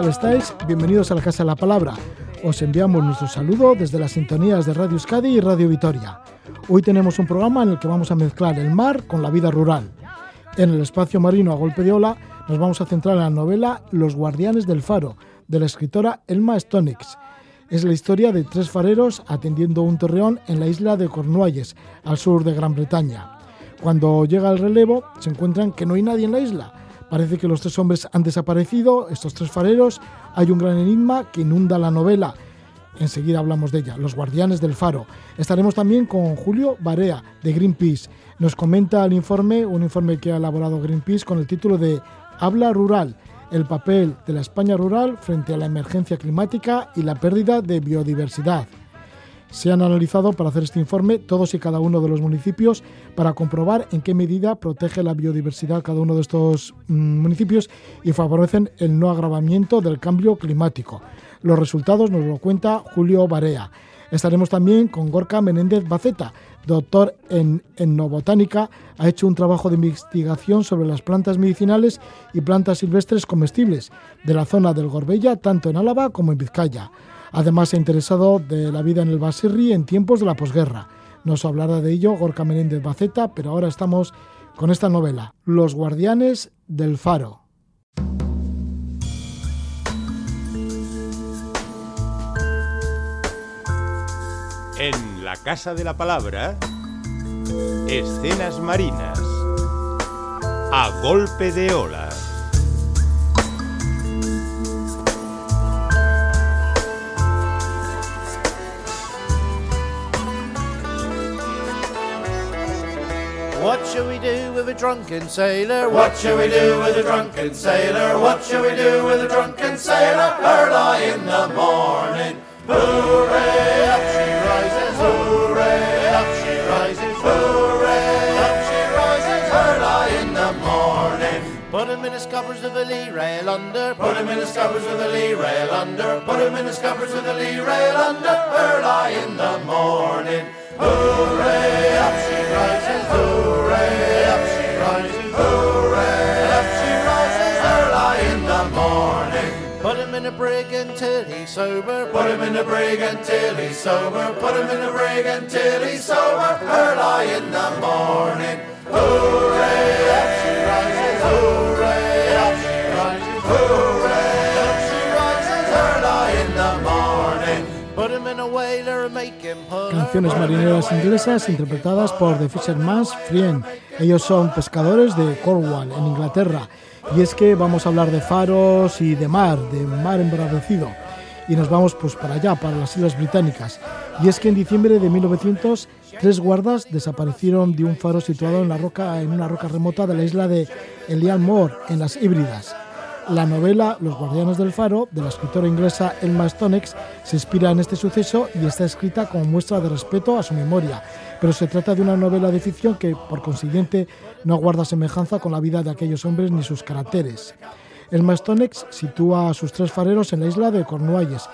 ¿qué tal estáis? Bienvenidos a la Casa de la Palabra. Os enviamos nuestro saludo desde las sintonías de Radio Euskadi y Radio Vitoria. Hoy tenemos un programa en el que vamos a mezclar el mar con la vida rural. En el espacio marino a golpe de ola nos vamos a centrar en la novela Los guardianes del faro, de la escritora Elma Stonix. Es la historia de tres fareros atendiendo un torreón en la isla de Cornualles, al sur de Gran Bretaña. Cuando llega el relevo, se encuentran que no hay nadie en la isla. Parece que los tres hombres han desaparecido, estos tres fareros. Hay un gran enigma que inunda la novela. Enseguida hablamos de ella, Los Guardianes del Faro. Estaremos también con Julio Barea, de Greenpeace. Nos comenta el informe, un informe que ha elaborado Greenpeace con el título de Habla Rural, el papel de la España rural frente a la emergencia climática y la pérdida de biodiversidad. Se han analizado para hacer este informe todos y cada uno de los municipios para comprobar en qué medida protege la biodiversidad cada uno de estos mm, municipios y favorecen el no agravamiento del cambio climático. Los resultados nos lo cuenta Julio Barea. Estaremos también con Gorka Menéndez Baceta, doctor en etnobotánica, ha hecho un trabajo de investigación sobre las plantas medicinales y plantas silvestres comestibles de la zona del Gorbella, tanto en Álava como en Vizcaya. Además, se ha interesado de la vida en el Basirri en tiempos de la posguerra. Nos hablará de ello Gorka Menéndez Baceta, pero ahora estamos con esta novela, Los Guardianes del Faro. En la Casa de la Palabra, escenas marinas, a golpe de olas. What shall we do with a drunken sailor? What shall we do with a drunken sailor? What shall we do with a drunken sailor? Early in the morning. Hooray, up she rises, hooray, up she rises, hooray, up she rises, early in the morning. Put him in the scuppers with the lee rail under, put him in the scuppers with the lee rail under, put him in the scuppers with the lee rail under, early in the morning. Hooray, up she rises, hooray, up she rises, hooray, up she rises, early in the morning. Put him in a brig until he's sober, put him in a brig until he's sober, put him in a brig until he's sober, early in the morning. Hooray, up she rises, hooray, up she rises, hooray, Canciones marineras inglesas interpretadas por The Fisherman's Friend. Ellos son pescadores de Cornwall, en Inglaterra. Y es que vamos a hablar de faros y de mar, de mar embravecido. Y nos vamos pues para allá, para las Islas Británicas. Y es que en diciembre de 1900, tres guardas desaparecieron de un faro situado en, la roca, en una roca remota de la isla de Elian Moor, en las Híbridas. La novela Los Guardianes del Faro, de la escritora inglesa Elma Stonex, se inspira en este suceso y está escrita como muestra de respeto a su memoria. Pero se trata de una novela de ficción que, por consiguiente, no guarda semejanza con la vida de aquellos hombres ni sus caracteres. Elma Stonex sitúa a sus tres fareros en la isla de Cornualles.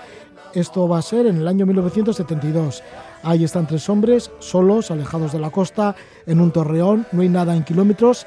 Esto va a ser en el año 1972. Ahí están tres hombres, solos, alejados de la costa, en un torreón, no hay nada en kilómetros,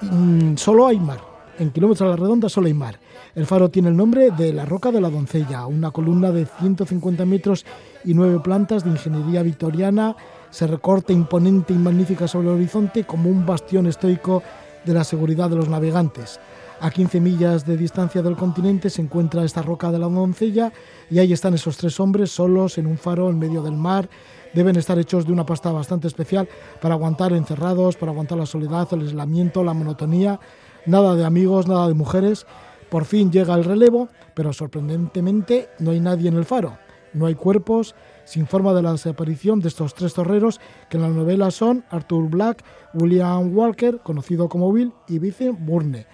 mm, solo hay mar. En kilómetros a la redonda solo hay mar. El faro tiene el nombre de la Roca de la Doncella, una columna de 150 metros y nueve plantas de ingeniería victoriana. Se recorta imponente y magnífica sobre el horizonte como un bastión estoico de la seguridad de los navegantes. A 15 millas de distancia del continente se encuentra esta Roca de la Doncella y ahí están esos tres hombres solos en un faro en medio del mar. Deben estar hechos de una pasta bastante especial para aguantar encerrados, para aguantar la soledad, el aislamiento, la monotonía nada de amigos, nada de mujeres. Por fin llega el relevo, pero sorprendentemente no hay nadie en el faro. No hay cuerpos, se informa de la desaparición de estos tres torreros que en la novela son Arthur Black, William Walker, conocido como Bill, y Vincent Bourne.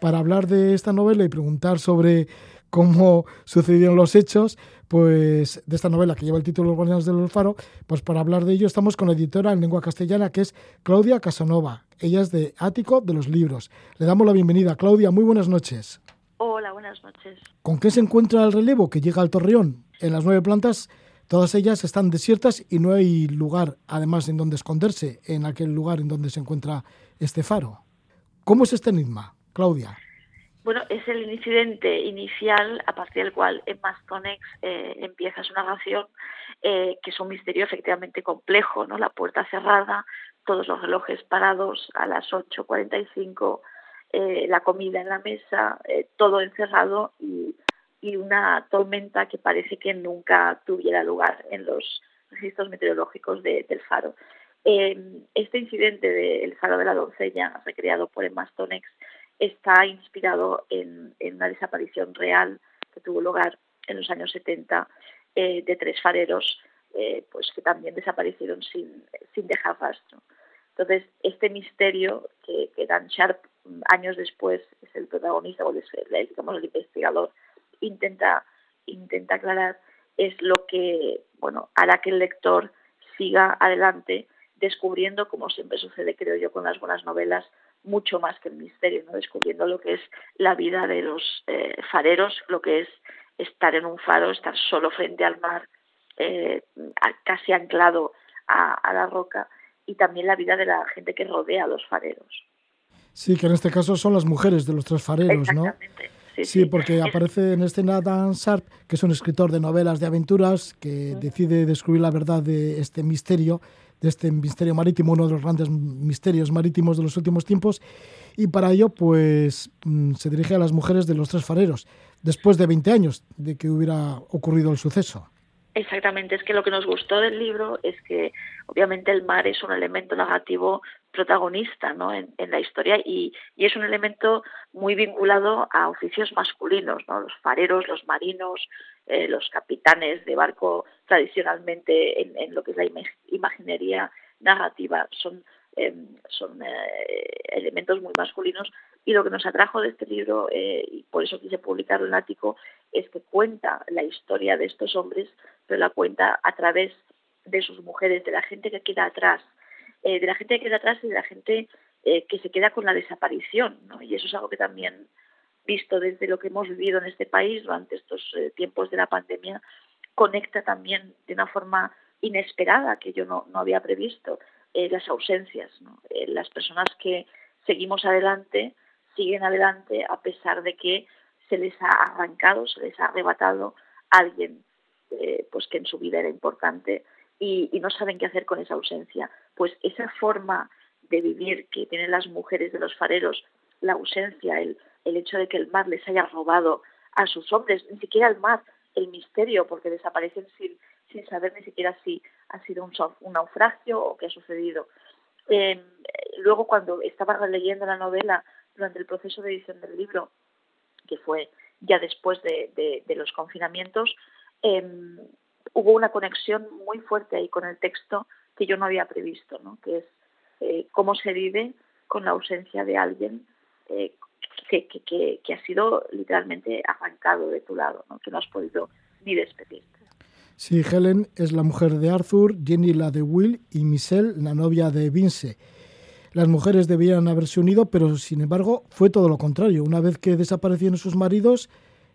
Para hablar de esta novela y preguntar sobre cómo sucedieron los hechos, pues de esta novela que lleva el título Los Guardianes del Faro, pues para hablar de ello estamos con la editora en lengua castellana que es Claudia Casanova. Ella es de Ático de los Libros. Le damos la bienvenida. Claudia, muy buenas noches. Hola, buenas noches. ¿Con qué se encuentra el relevo que llega al Torreón? En las nueve plantas, todas ellas están desiertas y no hay lugar, además, en donde esconderse, en aquel lugar en donde se encuentra este faro. ¿Cómo es este enigma, Claudia? Bueno, es el incidente inicial a partir del cual Emma Stonex eh, empieza su narración, eh, que es un misterio efectivamente complejo, ¿no? La puerta cerrada, todos los relojes parados a las 8.45, eh, la comida en la mesa, eh, todo encerrado y, una tormenta que parece que nunca tuviera lugar en los registros meteorológicos de, del faro. Eh, este incidente del faro de la doncella, recreado por Emma Stonex, está inspirado en, una desaparición real que tuvo lugar en los años 70 eh, de tres fareros eh, pues que también desaparecieron sin, sin dejar rastro. Entonces, este misterio que, que Dan Sharp años después es el protagonista o el, digamos, el investigador, intenta, intenta aclarar, es lo que bueno, hará que el lector siga adelante descubriendo, como siempre sucede, creo yo, con las buenas novelas, mucho más que el misterio, ¿no? descubriendo lo que es la vida de los eh, fareros, lo que es estar en un faro, estar solo frente al mar, eh, casi anclado a, a, la roca, y también la vida de la gente que rodea a los fareros. Sí, que en este caso son las mujeres de los tres fareros, ¿no? Sí, sí, porque aparece en escena Dan Sharp, que es un escritor de novelas de aventuras, que decide descubrir la verdad de este misterio de este misterio marítimo, uno de los grandes misterios marítimos de los últimos tiempos, y para ello pues mm, se dirige a las mujeres de los tres fareros, después de 20 años de que hubiera ocurrido el suceso. Exactamente, es que lo que nos gustó del libro es que obviamente el mar es un elemento narrativo protagonista ¿no? en, en la historia y, y, es un elemento muy vinculado a oficios masculinos, ¿no? los fareros, los marinos, eh, los capitanes de barco tradicionalmente en, lo que es la imaginería narrativa son, eh, son eh, elementos muy masculinos y lo que nos atrajo de este libro, eh, y por eso quise publicarlo en Ático, es que cuenta la historia de estos hombres, pero la cuenta a través de sus mujeres, de la gente que queda atrás, eh, de la gente que queda atrás y de la gente que se queda con la desaparición. ¿no? Y eso es algo que también, visto desde lo que hemos vivido en este país durante estos tiempos de la pandemia, conecta también de una forma inesperada que yo no, no había previsto eh, las ausencias. Eh, las personas que seguimos adelante siguen adelante a pesar de que se les ha arrancado, se les ha arrebatado a alguien eh, pues que en su vida era importante y, y, no saben qué hacer con esa ausencia. Pues esa forma de vivir que tienen las mujeres de los fareros, la ausencia, el, el hecho de que el mar les haya robado a sus hombres, ni siquiera el mar, el misterio, porque desaparecen sin, sin saber ni siquiera si ha sido un, naufragio o qué ha sucedido. Eh, luego, cuando estaba leyendo la novela durante el proceso de edición del libro, que fue ya después de, de, los confinamientos, eh, hubo una conexión muy fuerte ahí con el texto que yo no había previsto, ¿no? que es eh, cómo se vive con la ausencia de alguien eh, que, que, que, ha sido literalmente arrancado de tu lado, ¿no? que no has podido ni despedirte. Sí, Helen es la mujer de Arthur, Jenny la de Will y Michelle la novia de Vince. Las mujeres debían haberse unido, pero sin embargo fue todo lo contrario. Una vez que desaparecieron sus maridos,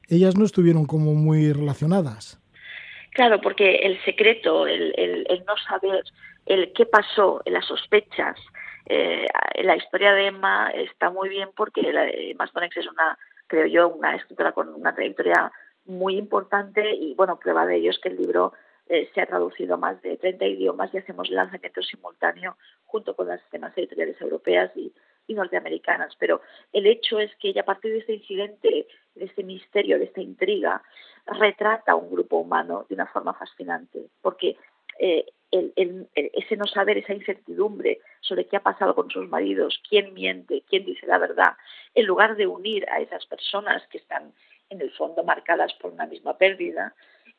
ellas no estuvieron como muy relacionadas. Claro, porque el secreto, el, el, el no saber el qué pasó, las sospechas, eh, la historia de Emma está muy bien porque la, Emma Stonex es una, creo yo, una escritora con una trayectoria muy importante y bueno, prueba de ello es que el libro eh, se ha traducido a más de 30 idiomas y hacemos lanzamiento simultáneo junto con las demás editoriales europeas y, norteamericanas. Pero el hecho es que ella a partir de este incidente, de este misterio, de esta intriga, retrata a un grupo humano de una forma fascinante, porque eh, ese no saber, esa incertidumbre sobre qué ha pasado con sus maridos, quién miente, quién dice la verdad, en lugar de unir a esas personas que están en el fondo marcadas por una misma pérdida,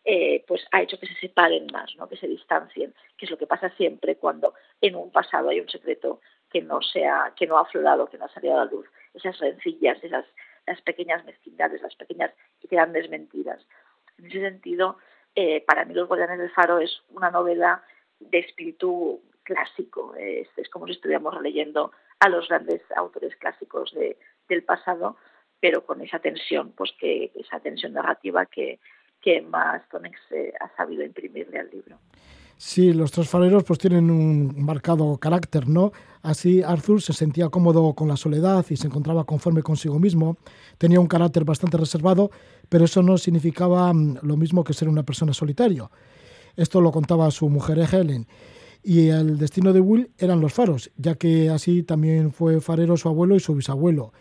eh, pues ha hecho que se separen más, ¿no? que se distancien, que es lo que pasa siempre cuando en un pasado hay un secreto que no sea, que no ha aflorado, que no ha salido a la luz, esas rencillas, esas las pequeñas mezquindades, las pequeñas y grandes mentiras. En ese sentido, eh, para mí Los Guardianes del Faro es una novela de espíritu clásico, es, como si estuviéramos leyendo a los grandes autores clásicos de, del pasado, pero con esa tensión, pues que esa tensión narrativa que, que Emma Stonex eh, ha sabido imprimirle al libro. Sí, los tres fareros pues tienen un marcado carácter, ¿no? Así Arthur se sentía cómodo con la soledad y se encontraba conforme consigo mismo. Tenía un carácter bastante reservado, pero eso no significaba mm, lo mismo que ser una persona solitario. Esto lo contaba su mujer Helen. Y el destino de Will eran los faros, ya que así también fue farero su abuelo y su bisabuelo.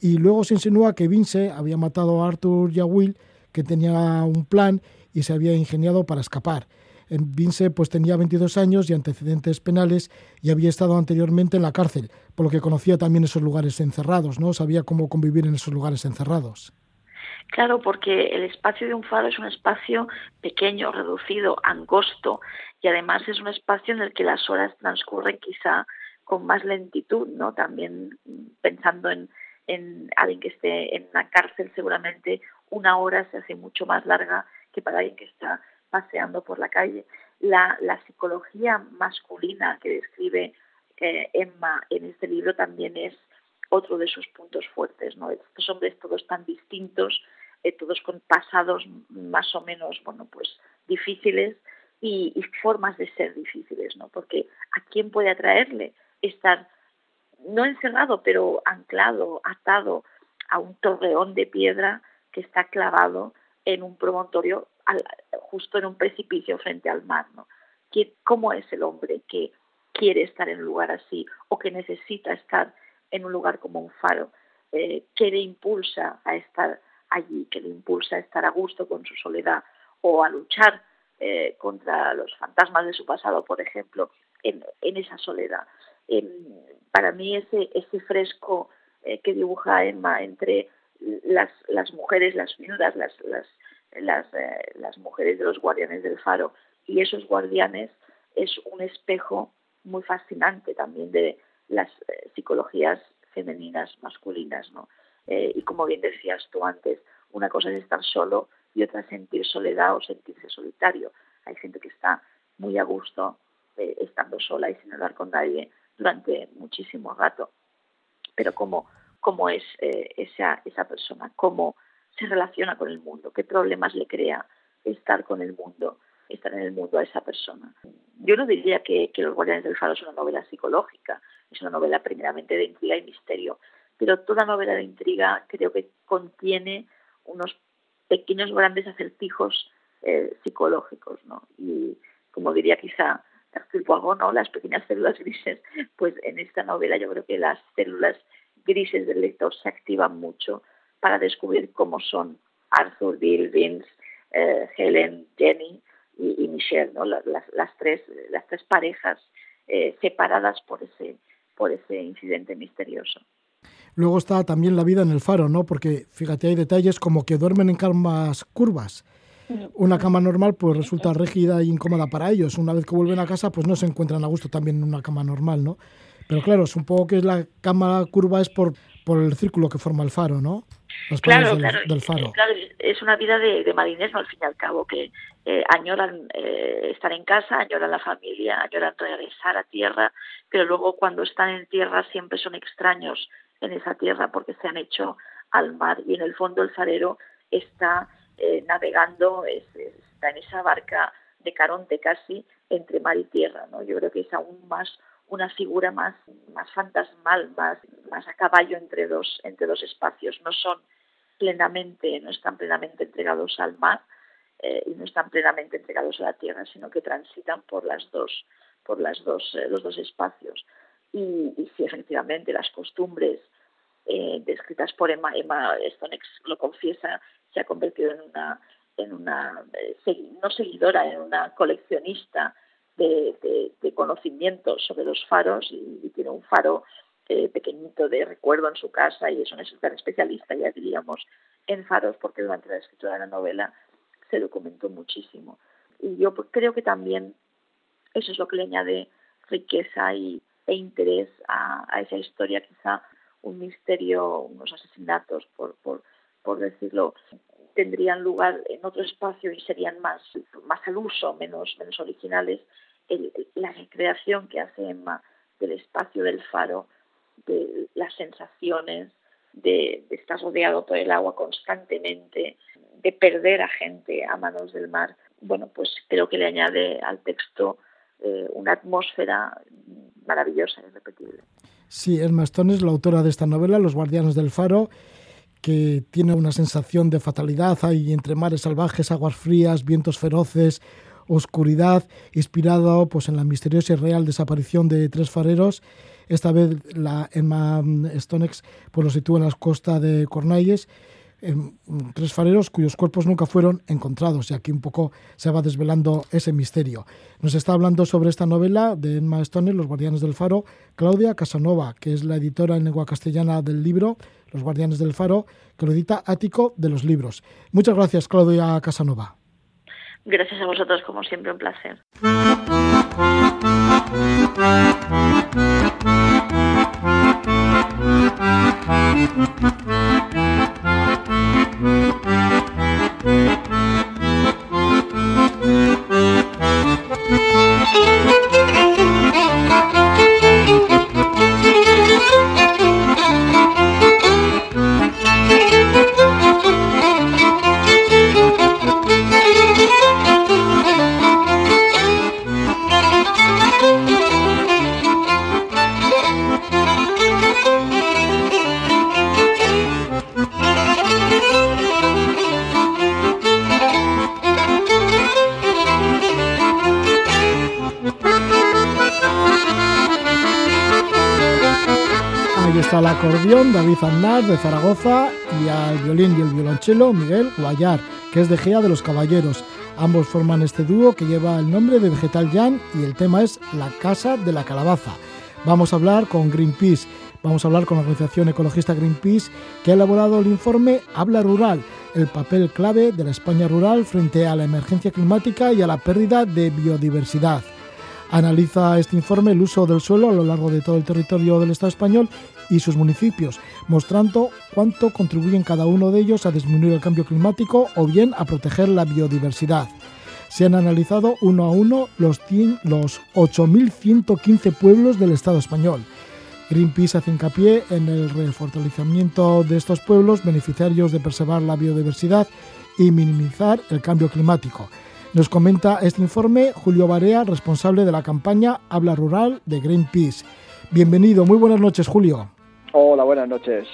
Y luego se insinúa que Vince había matado a Arthur y a Will, que tenía un plan y se había ingeniado para escapar. Vince pues tenía 22 años y antecedentes penales y había estado anteriormente en la cárcel, por lo que conocía también esos lugares encerrados, ¿no? Sabía cómo convivir en esos lugares encerrados. Claro, porque el espacio de un faro es un espacio pequeño, reducido, angosto y además es un espacio en el que las horas transcurren quizá con más lentitud, ¿no? También pensando en, en alguien que esté en la cárcel, seguramente una hora se hace mucho más larga que para alguien que está paseando por la calle. La, psicología masculina que describe eh, Emma en este libro también es otro de sus puntos fuertes. ¿no? Estos hombres todos tan distintos, todos con pasados más o menos bueno, pues, difíciles y, formas de ser difíciles, ¿no? porque ¿a quién puede atraerle estar no encerrado, pero anclado, atado a un torreón de piedra que está clavado en un promontorio justo en un precipicio frente al mar, ¿no? ¿Cómo es el hombre que quiere estar en un lugar así o que necesita estar en un lugar como un faro? Eh, ¿Qué le impulsa a estar allí? ¿Qué le impulsa a estar a gusto con su soledad o a luchar eh, contra los fantasmas de su pasado, por ejemplo, en, esa soledad? para mí ese, ese fresco eh, que dibuja Emma entre las, mujeres, las viudas, las, eh, las mujeres de los guardianes del faro. Y esos guardianes es un espejo muy fascinante también de las psicologías femeninas, masculinas, ¿no? Eh, y como bien decías tú antes, una cosa es estar solo y otra es sentir soledad o sentirse solitario. Hay gente que está muy a gusto estando sola y sin hablar con nadie durante muchísimo rato. Pero cómo, cómo es esa, esa persona, cómo se relaciona con el mundo, qué problemas le crea estar con el mundo, estar en el mundo a esa persona. Yo no diría que, Los Guardianes del Faro es una novela psicológica, es una novela primeramente de intriga y misterio, pero toda novela de intriga creo que contiene unos pequeños grandes acertijos eh, psicológicos, ¿no? Y como diría quizá Arthur Poirot, ¿no? Las pequeñas células grises, pues en esta novela yo creo que las células grises del lector se activan mucho para descubrir cómo son Arthur, Bill, Vince, eh, Helen, Jenny y, Michelle, ¿no? las, tres, parejas eh, separadas por ese incidente misterioso. Luego está también la vida en el faro, ¿no? Porque fíjate, hay detalles como que duermen en camas curvas. Una cama normal pues resulta rígida e incómoda para ellos. Una vez que vuelven a casa pues no se encuentran a gusto también en una cama normal, ¿no? Pero claro, es un poco que la cama curva es por, por el círculo que forma el faro, ¿no? claro, del, faro. Claro, es una vida de, de marines, al fin y al cabo, que eh, añoran eh, estar en casa, añoran la familia, añoran regresar a tierra, pero luego cuando están en tierra siempre son extraños en esa tierra porque se han hecho al mar y en el fondo el farero está eh, navegando, está en esa barca de Caronte casi entre mar y tierra, ¿no? Yo creo que es aún más una figura más, más fantasmal, más, más a caballo entre dos, entre dos espacios. No son plenamente, no están plenamente entregados al mar eh, y no están plenamente entregados a la tierra, sino que transitan por las dos, por las dos, eh, los dos espacios. Y, sí, efectivamente, las costumbres eh, descritas por Emma, Emma Stonex lo confiesa, se ha convertido en una, en una no seguidora, en una coleccionista de, de, conocimiento sobre los faros y, tiene un faro eh, pequeñito de recuerdo en su casa y es una especialista, ya diríamos, en faros porque durante la escritura de la novela se documentó muchísimo. Y yo creo que también eso es lo que le añade riqueza y, e interés a, esa historia, quizá un misterio, unos asesinatos, por, por, por decirlo, tendrían lugar en otro espacio y serían más, más al uso, menos, menos originales. La recreación que hace Emma del espacio del faro, de las sensaciones, de, estar rodeado por el agua constantemente, de perder a gente a manos del mar, bueno, pues creo que le añade al texto eh, una atmósfera maravillosa, irrepetible. Sí, Emma Stone es la autora de esta novela, Los Guardianes del Faro, que tiene una sensación de fatalidad. Hay entre mares salvajes, aguas frías, vientos feroces, oscuridad, inspirado pues, en la misteriosa y real desaparición de tres fareros. Esta vez la Emma Stonex pues, lo sitúa en las costas de Cornalles tres fareros cuyos cuerpos nunca fueron encontrados y aquí un poco se va desvelando ese misterio. Nos está hablando sobre esta novela de Emma Stone, Los Guardianes del Faro, Claudia Casanova, que es la editora en lengua castellana del libro Los Guardianes del Faro, que lo edita Ático de los Libros. Muchas gracias, Claudia Casanova. Gracias a vosotros, como siempre, un placer. De Zaragoza y al violín y el violonchelo Miguel Guayar, que es de Gea de los Caballeros. Ambos forman este dúo que lleva el nombre de Vegetal Jan y el tema es La Casa de la Calabaza. Vamos a hablar con Greenpeace, vamos a hablar con la organización ecologista Greenpeace que ha elaborado el informe Habla Rural, el papel clave de la España rural frente a la emergencia climática y a la pérdida de biodiversidad. Analiza este informe el uso del suelo a lo largo de todo el territorio del Estado español y sus municipios, mostrando cuánto contribuyen cada uno de ellos a disminuir el cambio climático o bien a proteger la biodiversidad. Se han analizado uno a uno los, los 8.115 pueblos del Estado español. Greenpeace hace hincapié en el refortalecimiento de estos pueblos beneficiarios de preservar la biodiversidad y minimizar el cambio climático. Nos comenta este informe Julio Barea, responsable de la campaña Habla Rural de Greenpeace. Bienvenido, muy buenas noches, Julio. Hola, buenas noches.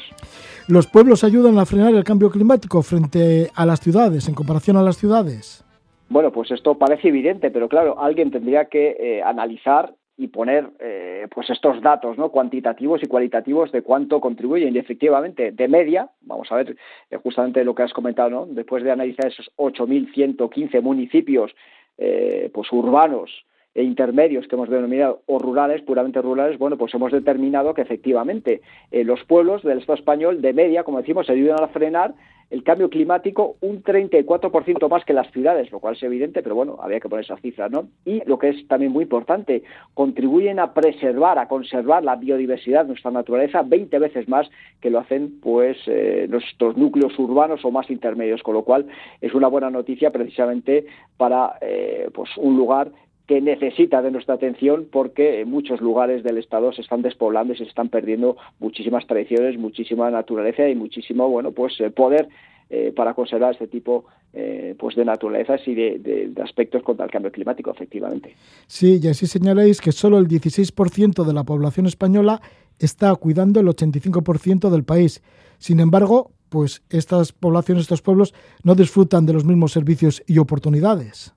¿Los pueblos ayudan a frenar el cambio climático frente a las ciudades, en comparación a las ciudades? Bueno, pues esto parece evidente, pero claro, alguien tendría que eh, analizar y poner eh, pues estos datos ¿no? cuantitativos y cualitativos de cuánto contribuyen y efectivamente de media vamos a ver eh, justamente lo que has comentado ¿no? después de analizar esos 8.115 municipios eh, pues urbanos e intermedios que hemos denominado o rurales, puramente rurales, bueno, pues hemos determinado que efectivamente los pueblos del Estado español de media, como decimos, ayudan a frenar el cambio climático un 34% más que las ciudades, lo cual es evidente, pero bueno, había que poner esa cifra, ¿no? Y lo que es también muy importante, contribuyen a preservar, a conservar la biodiversidad de nuestra naturaleza 20 veces más que lo hacen pues eh, nuestros núcleos urbanos o más intermedios, con lo cual es una buena noticia precisamente para eh, pues un lugar que necesita de nuestra atención porque en muchos lugares del Estado se están despoblando y se están perdiendo muchísimas tradiciones, muchísima naturaleza y muchísimo bueno pues eh, poder eh, para conservar este tipo eh, pues de naturalezas y de, aspectos contra el cambio climático, efectivamente. Sí, y así señaláis que solo el 16% de la población española está cuidando el 85% del país. Sin embargo, pues estas poblaciones, estos pueblos, no disfrutan de los mismos servicios y oportunidades.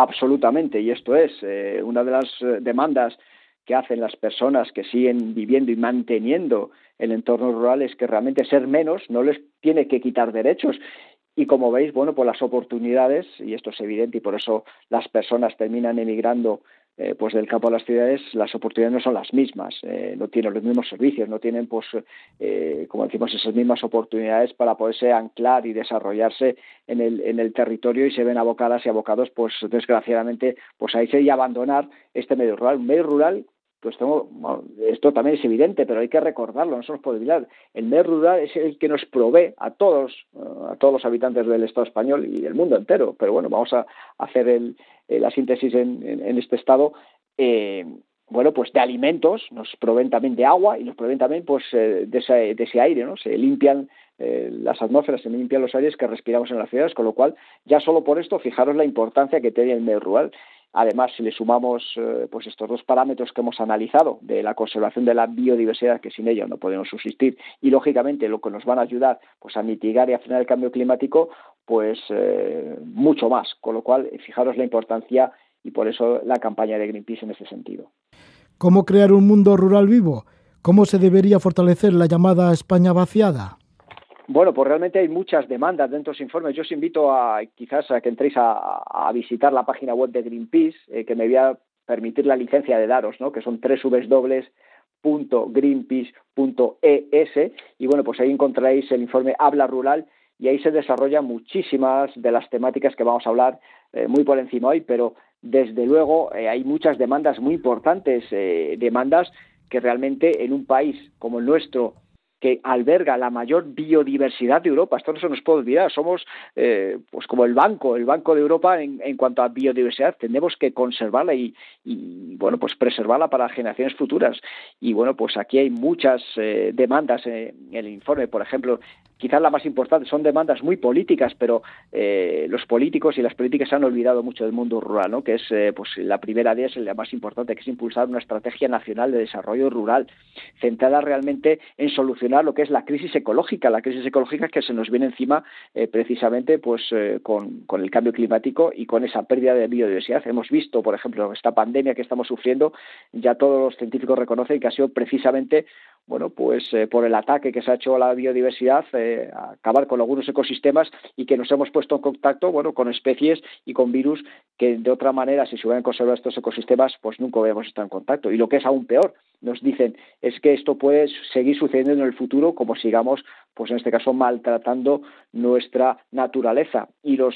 Absolutamente, y esto es eh, una de las eh, demandas que hacen las personas que siguen viviendo y manteniendo el entorno rural es que realmente ser menos no les tiene que quitar derechos. Y como veis, bueno, pues las oportunidades, y esto es evidente y por eso las personas terminan emigrando eh, pues del campo a las ciudades las oportunidades no son las mismas, eh, no tienen los mismos servicios, no tienen, pues, eh, como decimos, esas mismas oportunidades para poderse anclar y desarrollarse en el, en el territorio y se ven abocadas y abocados, pues, desgraciadamente, pues a irse y abandonar este medio rural, un medio rural pues esto también es evidente, pero hay que recordarlo, no nos puede olvidar. El medio rural es el que nos provee a todos, a todos los habitantes del Estado español y del mundo entero. Pero bueno, vamos a hacer el, la síntesis en, este estado. Eh, bueno, pues de alimentos, nos proveen también de agua y nos proveen también pues de ese, de ese aire, ¿no? Se limpian las atmósferas, se limpian los aires que respiramos en las ciudades, con lo cual ya solo por esto fijaros la importancia que tiene el medio rural. Además, si le sumamos eh, pues estos dos parámetros que hemos analizado de la conservación de la biodiversidad, que sin ella no podemos subsistir, y lógicamente lo que nos van a ayudar pues a mitigar y a frenar el cambio climático, pues eh, mucho más. Con lo cual, fijaros la importancia y por eso la campaña de Greenpeace en ese sentido. ¿Cómo crear un mundo rural vivo? ¿Cómo se debería fortalecer la llamada España vaciada? Bueno, pues realmente hay muchas demandas dentro de los informes. Yo os invito a quizás a que entréis a, visitar la página web de Greenpeace, eh, que me voy a permitir la licencia de daros, ¿no? que son www.greenpeace.es y bueno, pues ahí encontraréis el informe Habla Rural y ahí se desarrollan muchísimas de las temáticas que vamos a hablar eh, muy por encima hoy, pero desde luego eh, hay muchas demandas muy importantes, demandas que realmente en un país como el nuestro, que alberga la mayor biodiversidad de Europa. Esto no se nos puede olvidar. Somos eh, pues como el banco, el banco de Europa en, cuanto a biodiversidad. Tenemos que conservarla y, bueno pues preservarla para generaciones futuras. Y bueno pues aquí hay muchas eh, demandas en el informe. Por ejemplo, quizás la más importante son demandas muy políticas, pero eh, los políticos y las políticas se han olvidado mucho del mundo rural, ¿no? Que es pues la primera de ellas, la más importante, que es impulsar una estrategia nacional de desarrollo rural centrada realmente en solucionar lo que es la crisis ecológica, la crisis ecológica que se nos viene encima eh, precisamente pues eh, con, con, el cambio climático y con esa pérdida de biodiversidad. Hemos visto, por ejemplo, esta pandemia que estamos sufriendo, ya todos los científicos reconocen que ha sido precisamente bueno, pues eh, por el ataque que se ha hecho a la biodiversidad, eh, acabar con algunos ecosistemas y que nos hemos puesto en contacto, bueno, con especies y con virus que de otra manera, si se hubieran conservado estos ecosistemas, pues nunca hubiéramos estado en contacto. Y lo que es aún peor, nos dicen, es que esto puede seguir sucediendo en el futuro como sigamos, pues en este caso, maltratando nuestra naturaleza. Y los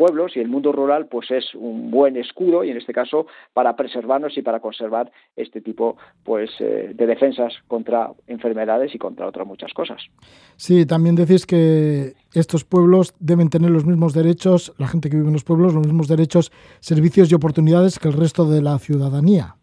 pueblos y el mundo rural pues es un buen escudo y en este caso para preservarnos y para conservar este tipo pues eh, de defensas contra enfermedades y contra otras muchas cosas. Sí, también decís que estos pueblos deben tener los mismos derechos, la gente que vive en los pueblos, los mismos derechos, servicios y oportunidades que el resto de la ciudadanía.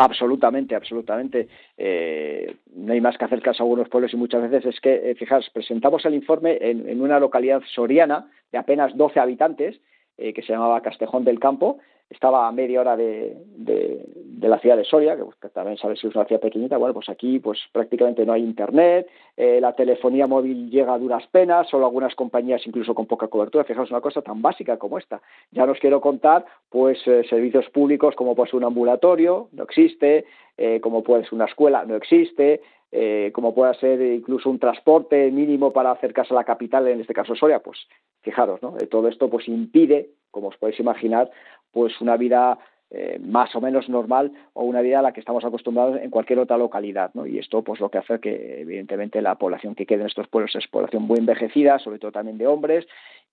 Absolutamente, absolutamente. Eh, no hay más que hacer caso a algunos pueblos y muchas veces es que, eh, fijaos, presentamos el informe en, una localidad soriana de apenas 12 habitantes, eh, que se llamaba Castejón del Campo, estaba a media hora de, de, la ciudad de Soria, que, también sabes que es una ciudad pequeñita, bueno, pues aquí pues prácticamente no hay internet, eh, la telefonía móvil llega a duras penas, solo algunas compañías incluso con poca cobertura, fijaos una cosa tan básica como esta. Ya no os quiero contar pues eh, servicios públicos como pues un ambulatorio, no existe, eh, como puede ser una escuela, no existe, eh, como pueda ser incluso un transporte mínimo para acercarse a la capital, en este caso Soria, pues fijaros, ¿no? Todo esto pues impide, como os podéis imaginar, pues una vida eh, más o menos normal o una vida a la que estamos acostumbrados en cualquier otra localidad. ¿no? Y esto pues lo que hace que evidentemente la población que queda en estos pueblos es población muy envejecida, sobre todo también de hombres,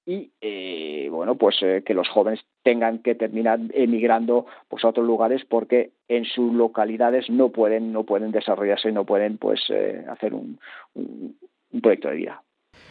y eh, bueno pues eh, que los jóvenes tengan que terminar emigrando pues a otros lugares porque en sus localidades no pueden no pueden desarrollarse y no pueden pues hacer un, un proyecto de vida.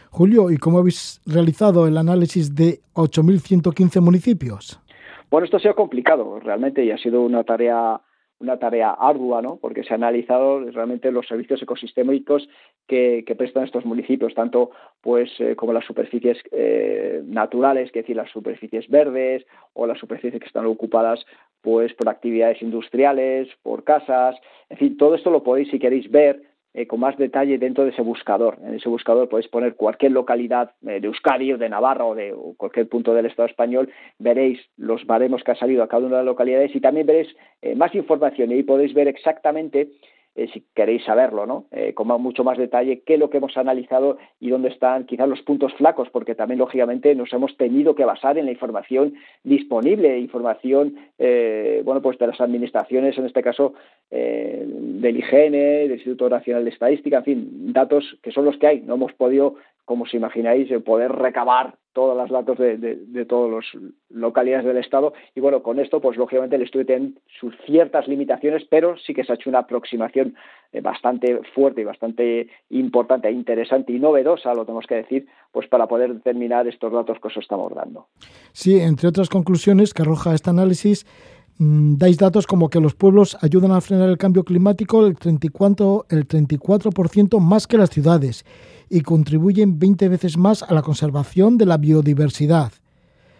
Julio, ¿y cómo habéis realizado el análisis de 8.115 municipios? Bueno, esto ha sido complicado realmente y ha sido una tarea una tarea ardua, ¿no? Porque se han analizado realmente los servicios ecosistémicos que, prestan estos municipios, tanto pues eh, como las superficies eh, naturales, que decir, las superficies verdes o las superficies que están ocupadas pues por actividades industriales, por casas, en fin, todo esto lo podéis si queréis ver eh, con más detalle dentro de ese buscador. En ese buscador podéis poner cualquier localidad eh, de Euskadi o de Navarra o de cualquier punto del Estado español, veréis los baremos que ha salido a cada una de las localidades y también veréis eh, más información y ahí podéis ver exactamente eh, si queréis saberlo, ¿no? Eh, con mucho más detalle qué es lo que hemos analizado y dónde están quizás los puntos flacos, porque también lógicamente nos hemos tenido que basar en la información disponible, información, eh, bueno, pues de las administraciones, en este caso del IGN, del Instituto Nacional de Estadística, en fin, datos que son los que hay. No hemos podido como os imagináis, poder recabar todos los datos de, de, todas las localidades del Estado. Y bueno, con esto, pues lógicamente el estudio tiene sus ciertas limitaciones, pero sí que se ha hecho una aproximación eh, bastante fuerte y bastante importante, e interesante y novedosa, lo tenemos que decir, pues para poder determinar estos datos que os estamos dando. Sí, entre otras conclusiones que arroja este análisis, mm, dais datos como que los pueblos ayudan a frenar el cambio climático el 34%, el 34 más que las ciudades y contribuyen 20 veces más a la conservación de la biodiversidad.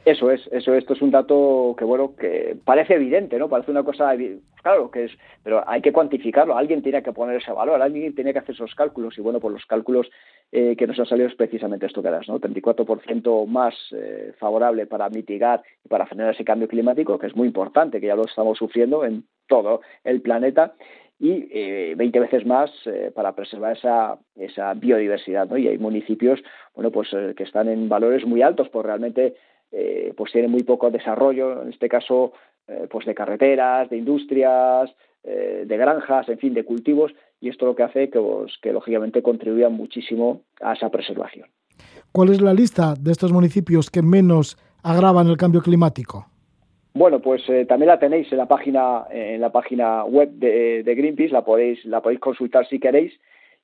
Eso es, eso esto es un dato que bueno, que parece evidente, ¿no? Parece una cosa, claro, que es, pero hay que cuantificarlo, alguien tiene que poner ese valor, alguien tiene que hacer esos cálculos y bueno, pues los cálculos eh, que nos han salido es precisamente esto que das, ¿no? 34% más eh, favorable para mitigar y para frenar ese cambio climático, que es muy importante, que ya lo estamos sufriendo en todo el planeta y eh, 20 veces más eh, para preservar esa, esa biodiversidad, ¿no? Y hay municipios, bueno, pues que están en valores muy altos, pues realmente eh, pues tiene muy poco desarrollo, en este caso eh, pues de carreteras, de industrias, eh, de granjas, en fin, de cultivos, y esto lo que hace que, pues, que lógicamente contribuya muchísimo a esa preservación. ¿Cuál es la lista de estos municipios que menos agravan el cambio climático? Bueno, pues también la tenéis en la página en la página web de, Greenpeace, la podéis la podéis consultar si queréis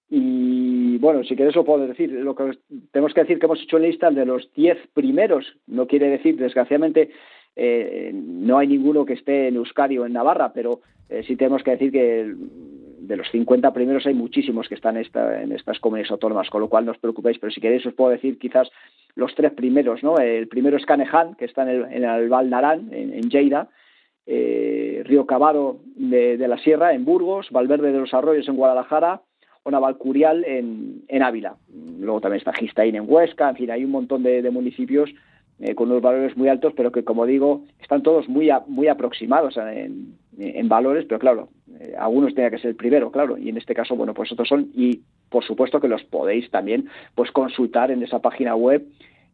y bueno, si quieres lo puedo decir. Lo que tenemos que decir que hemos hecho lista de los 10 primeros. No quiere decir, desgraciadamente, eh, no hay ninguno que esté en Euskadi o en Navarra, pero eh, sí tenemos que decir que de los 50 primeros hay muchísimos que están esta, en estas comunidades autónomas, con lo cual no os preocupéis. Pero si queréis os puedo decir quizás los tres primeros. ¿no? El primero es Caneján, que está en el, en el en, en Lleida. Eh, Río Cabado de, de la Sierra, en Burgos. Valverde de los Arroyos, en Guadalajara o Navalcurial en, en Ávila. Luego también está Gistaín en Huesca, en fin, hay un montón de, municipios eh, con unos valores muy altos, pero que, como digo, están todos muy, muy aproximados en, en, valores, pero claro, eh, algunos tenía que ser el primero, claro, y en este caso, bueno, pues otros son, y por supuesto que los podéis también pues consultar en esa página web.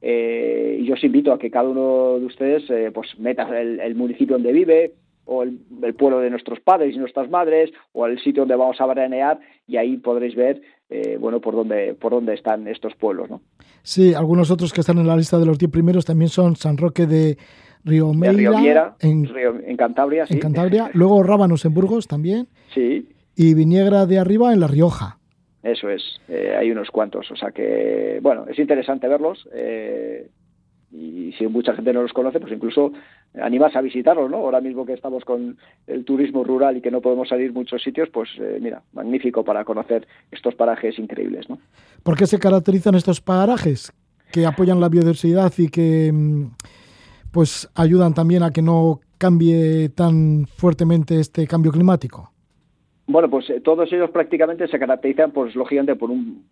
Eh, y yo os invito a que cada uno de ustedes pues meta el, el, municipio donde vive, o el, pueblo de nuestros padres y nuestras madres o el sitio donde vamos a veranear y ahí podréis ver eh, bueno por dónde por dónde están estos pueblos ¿no? sí algunos otros que están en la lista de los diez primeros también son San Roque de Río Meira en, en, Cantabria en Cantabria. Luego Rábanos en Burgos también. Sí. Y Viniegra de Arriba en La Rioja eso es eh, hay unos cuantos o sea que bueno es interesante verlos eh, y si mucha gente no los conoce, pues incluso animas a visitarlos, ¿no? Ahora mismo que estamos con el turismo rural y que no podemos salir muchos sitios, pues eh, mira, magnífico para conocer estos parajes increíbles, ¿no? ¿Por qué se caracterizan estos parajes que apoyan la biodiversidad y que mm, pues ayudan también a que no cambie tan fuertemente este cambio climático? Bueno, pues eh, todos ellos prácticamente se caracterizan, pues lógicamente, por un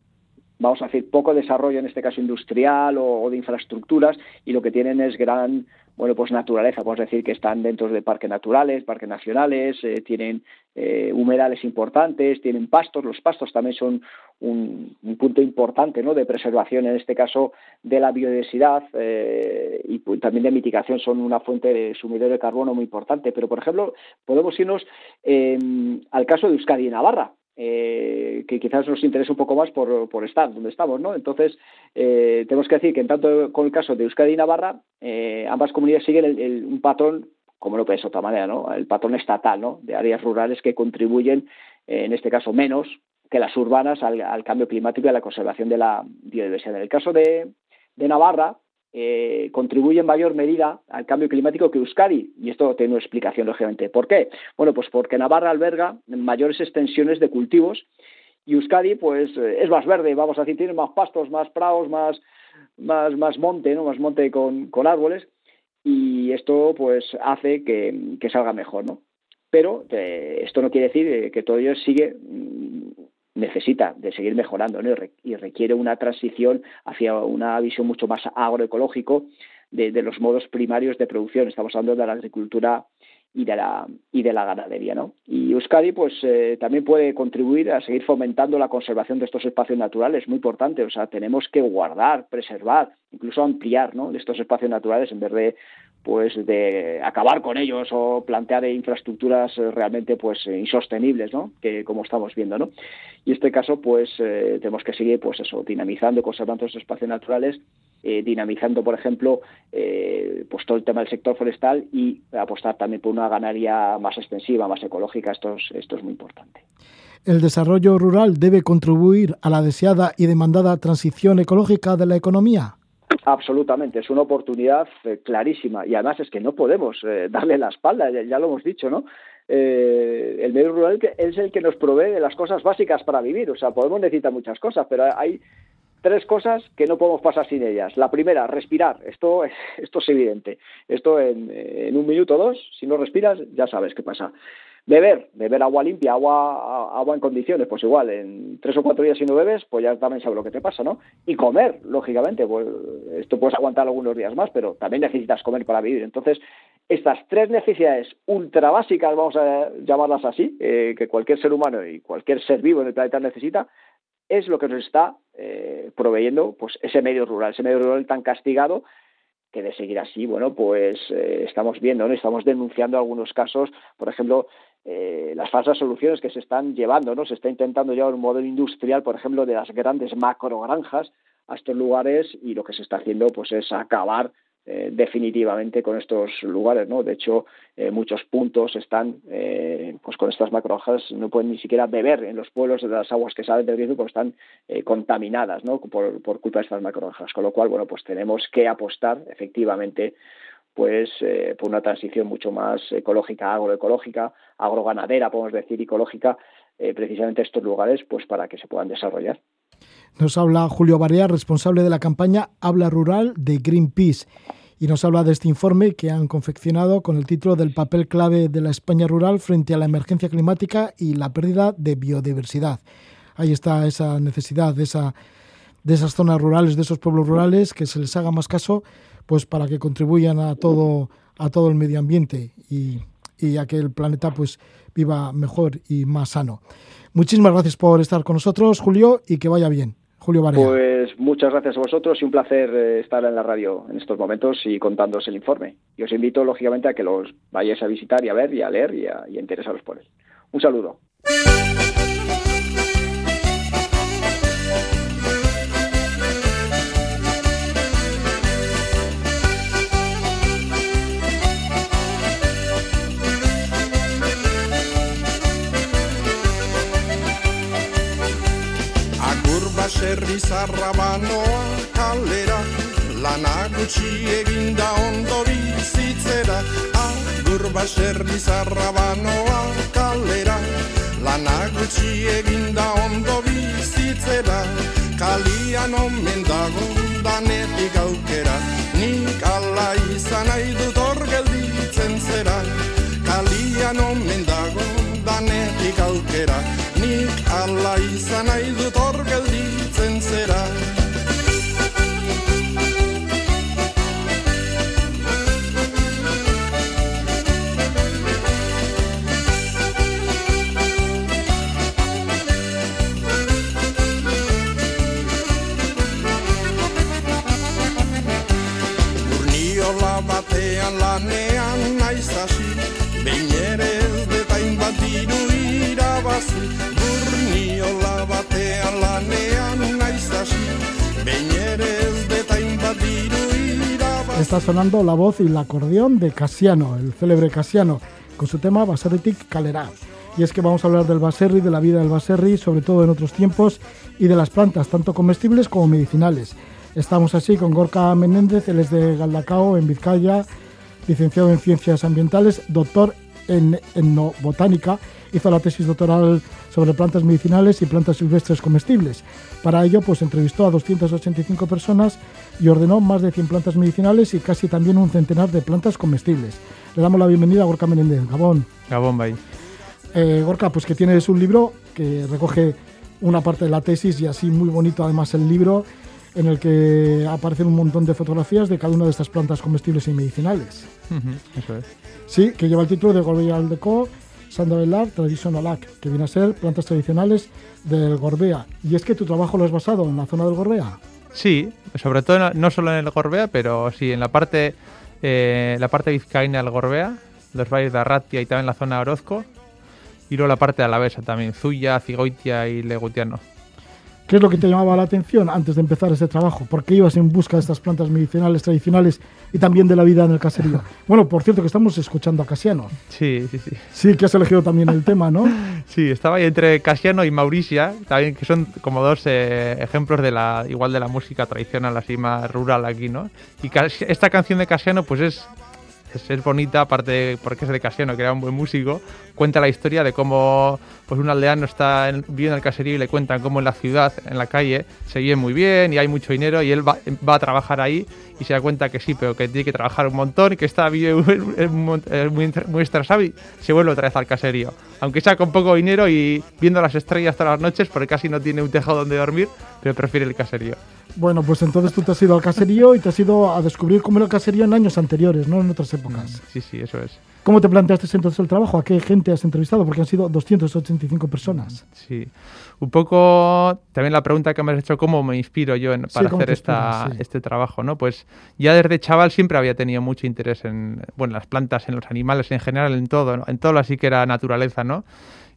vamos a decir, poco desarrollo, en este caso industrial o, de infraestructuras, y lo que tienen es gran, bueno, pues naturaleza, podemos decir que están dentro de parques naturales, parques nacionales, eh, tienen eh, humedales importantes, tienen pastos, los pastos también son un, punto importante, ¿no?, de preservación, en este caso, de la biodiversidad eh, y también de mitigación, son una fuente de sumidero de carbono muy importante, pero, por ejemplo, podemos irnos al caso de Euskadi y Navarra, eh, que quizás nos interese un poco más por, por estar donde estamos, ¿no? Entonces, eh, tenemos que decir que en tanto con el caso de Euskadi y Navarra, eh, ambas comunidades siguen el, un patrón, como no puede ser de otra manera, ¿no? El patrón estatal, ¿no? De áreas rurales que contribuyen, en este caso, menos que las urbanas al, al, cambio climático y a la conservación de la biodiversidad. En el caso de, de Navarra, eh, contribuye en mayor medida al cambio climático que Euskadi. Y esto tiene una explicación, lógicamente. ¿Por qué? Bueno, pues porque Navarra alberga mayores extensiones de cultivos y Euskadi, pues, eh, es más verde, vamos a decir, tiene más pastos, más prados, más, más, más monte, ¿no? Más monte con, con árboles. Y esto, pues, hace que, que salga mejor, ¿no? Pero eh, esto no quiere decir que todo ello sigue necesita de seguir mejorando ¿no? y requiere una transición hacia una visión mucho más agroecológico de, los modos primarios de producción. Estamos hablando de la agricultura y de la, y de la ganadería. ¿no? Y Euskadi pues, eh, también puede contribuir a seguir fomentando la conservación de estos espacios naturales, muy importante. O sea, tenemos que guardar, preservar, incluso ampliar ¿no? estos espacios naturales en vez de pues de acabar con ellos o plantear infraestructuras eh, realmente pues insostenibles no que como estamos viendo no y en este caso pues eh, tenemos que seguir pues eso dinamizando conservando estos espacios naturales eh, dinamizando por ejemplo eh, pues todo el tema del sector forestal y apostar también por una ganadería más extensiva más ecológica. Esto es, esto es muy importante. El desarrollo rural debe contribuir a la deseada y demandada transición ecológica de la economía Absolutamente, es una oportunidad eh, clarísima y además es que no podemos eh, darle la espalda, ya, lo hemos dicho, ¿no? Eh, el medio rural es el que nos provee de las cosas básicas para vivir, o sea, podemos necesitar muchas cosas, pero hay tres cosas que no podemos pasar sin ellas. La primera, respirar, esto, esto es evidente, esto en, en un minuto o dos, si no respiras ya sabes qué pasa. Beber, beber agua limpia, agua, agua en condiciones, pues igual, en tres o cuatro días si no bebes, pues ya también sabes lo que te pasa, ¿no? Y comer, lógicamente, pues esto puedes aguantar algunos días más, pero también necesitas comer para vivir. Entonces, estas tres necesidades ultra básicas, vamos a llamarlas así, eh, que cualquier ser humano y cualquier ser vivo en el planeta necesita, es lo que nos está eh, proveyendo pues ese medio rural, ese medio rural tan castigado que de seguir así, bueno, pues eh, estamos viendo, ¿no? estamos denunciando algunos casos, por ejemplo, eh, las falsas soluciones que se están llevando, ¿no? Se está intentando llevar un modelo industrial, por ejemplo, de las grandes macrogranjas a estos lugares y lo que se está haciendo pues es acabar eh, definitivamente con estos lugares, ¿no? De hecho, eh, muchos puntos están, pues con estas macrogranjas no pueden ni siquiera beber en los pueblos de las aguas que salen del río porque están contaminadas, ¿no? Por, por culpa de estas macrogranjas. Con lo cual, bueno, pues tenemos que apostar efectivamente pues eh, por una transición mucho más ecológica, agroecológica, agroganadera, podemos decir, ecológica, eh, precisamente estos lugares, pues para que se puedan desarrollar. Nos habla Julio Barea, responsable de la campaña Habla Rural de Greenpeace, y nos habla de este informe que han confeccionado con el título del papel clave de la España rural frente a la emergencia climática y la pérdida de biodiversidad. Ahí está esa necesidad de, esa, de esas zonas rurales, de esos pueblos rurales, que se les haga más caso pues para que contribuyan a todo, a todo el medio ambiente y, y a que el planeta pues viva mejor y más sano. Muchísimas gracias por estar con nosotros, Julio, y que vaya bien. Julio Barea. Pues muchas gracias a vosotros y un placer eh, estar en la radio en estos momentos y contándoos el informe. Y os invito, lógicamente, a que los vayáis a visitar y a ver y a leer y a, y a interesaros por él. Un saludo. Baserri zarra banoa kalera Lana gutxi eginda ondo bizitzera. Agur baserri zarra banoa kalera Lana gutxi eginda ondo bizitzera. Kalian omen dago danetik aukera Nik ala izan nahi dut hor gelditzen zera. Kalian omen dago danetik aukera Nik ala izan nahi dut hor gelditzen Está sonando la voz y el acordeón de Casiano, el célebre Casiano, con su tema Baserritik Calera. Y es que vamos a hablar del baserri, de la vida del baserri, sobre todo en otros tiempos, y de las plantas, tanto comestibles como medicinales. Estamos así con Gorka Menéndez, él es de Galdacao, en Vizcaya, licenciado en Ciencias Ambientales, doctor en etnobotánica, hizo la tesis doctoral sobre plantas medicinales y plantas silvestres comestibles. Para ello, pues entrevistó a 285 personas y ordenó más de 100 plantas medicinales y casi también un centenar de plantas comestibles. Le damos la bienvenida a Gorka Menéndez. Gabón. Gabón, bye. Eh, Gorka, pues que tienes un libro que recoge una parte de la tesis y así muy bonito además el libro en el que aparecen un montón de fotografías de cada una de estas plantas comestibles y medicinales. Eso es. Sí, que lleva el título de Gorbea Aldeco, Sandabelar, Traditional Act, que viene a ser plantas tradicionales del Gorbea. Y es que tu trabajo lo has basado en la zona del Gorbea. Sí, sobre todo no- solo en el Gorbea, pero sí en la parte, eh, la parte vizcaína del Gorbea, los valles de Arratia y también la zona de Orozco. Y luego la parte alavesa también, Zuya, Cigoitia y Legutiano. ¿Qué es lo que te llamaba la atención antes de empezar ese trabajo? ¿Por qué ibas en busca de estas plantas medicinales tradicionales y también de la vida en el caserío? Bueno, por cierto, que estamos escuchando a Casiano. Sí, sí, sí. Sí, que has elegido también el tema, ¿no? Sí, estaba ahí entre Casiano y Mauricia, también que son como dos eh, ejemplos de la igual de la música tradicional así más rural aquí, ¿no? Y esta canción de Casiano pues es es, es bonita, aparte porque es de Casiano, que era un buen músico, cuenta la historia de cómo pues un aldeano está en, vive en el caserío y le cuentan cómo en la ciudad, en la calle, se vive muy bien y hay mucho dinero y él va, va a trabajar ahí y se da cuenta que sí, pero que tiene que trabajar un montón y que está vive muy, muy, muy estresado y se vuelve otra vez al caserío. Aunque sea con poco dinero y viendo las estrellas todas las noches porque casi no tiene un tejado donde dormir, pero prefiere el caserío. Bueno, pues entonces tú te has ido al caserío y te has ido a descubrir cómo era el caserío en años anteriores, no en otras épocas. Sí, sí, eso es. ¿Cómo te planteaste entonces el trabajo? ¿A qué gente has entrevistado? Porque han sido 285 personas. Sí. Un poco también la pregunta que me has hecho, ¿cómo me inspiro yo en- para ¿cómo hacer esta, inspiras? Sí. este trabajo? ¿no? Pues ya desde chaval siempre había tenido mucho interés en bueno, las plantas, en los animales, en general, en todo, ¿no? en todo así que era naturaleza, ¿no?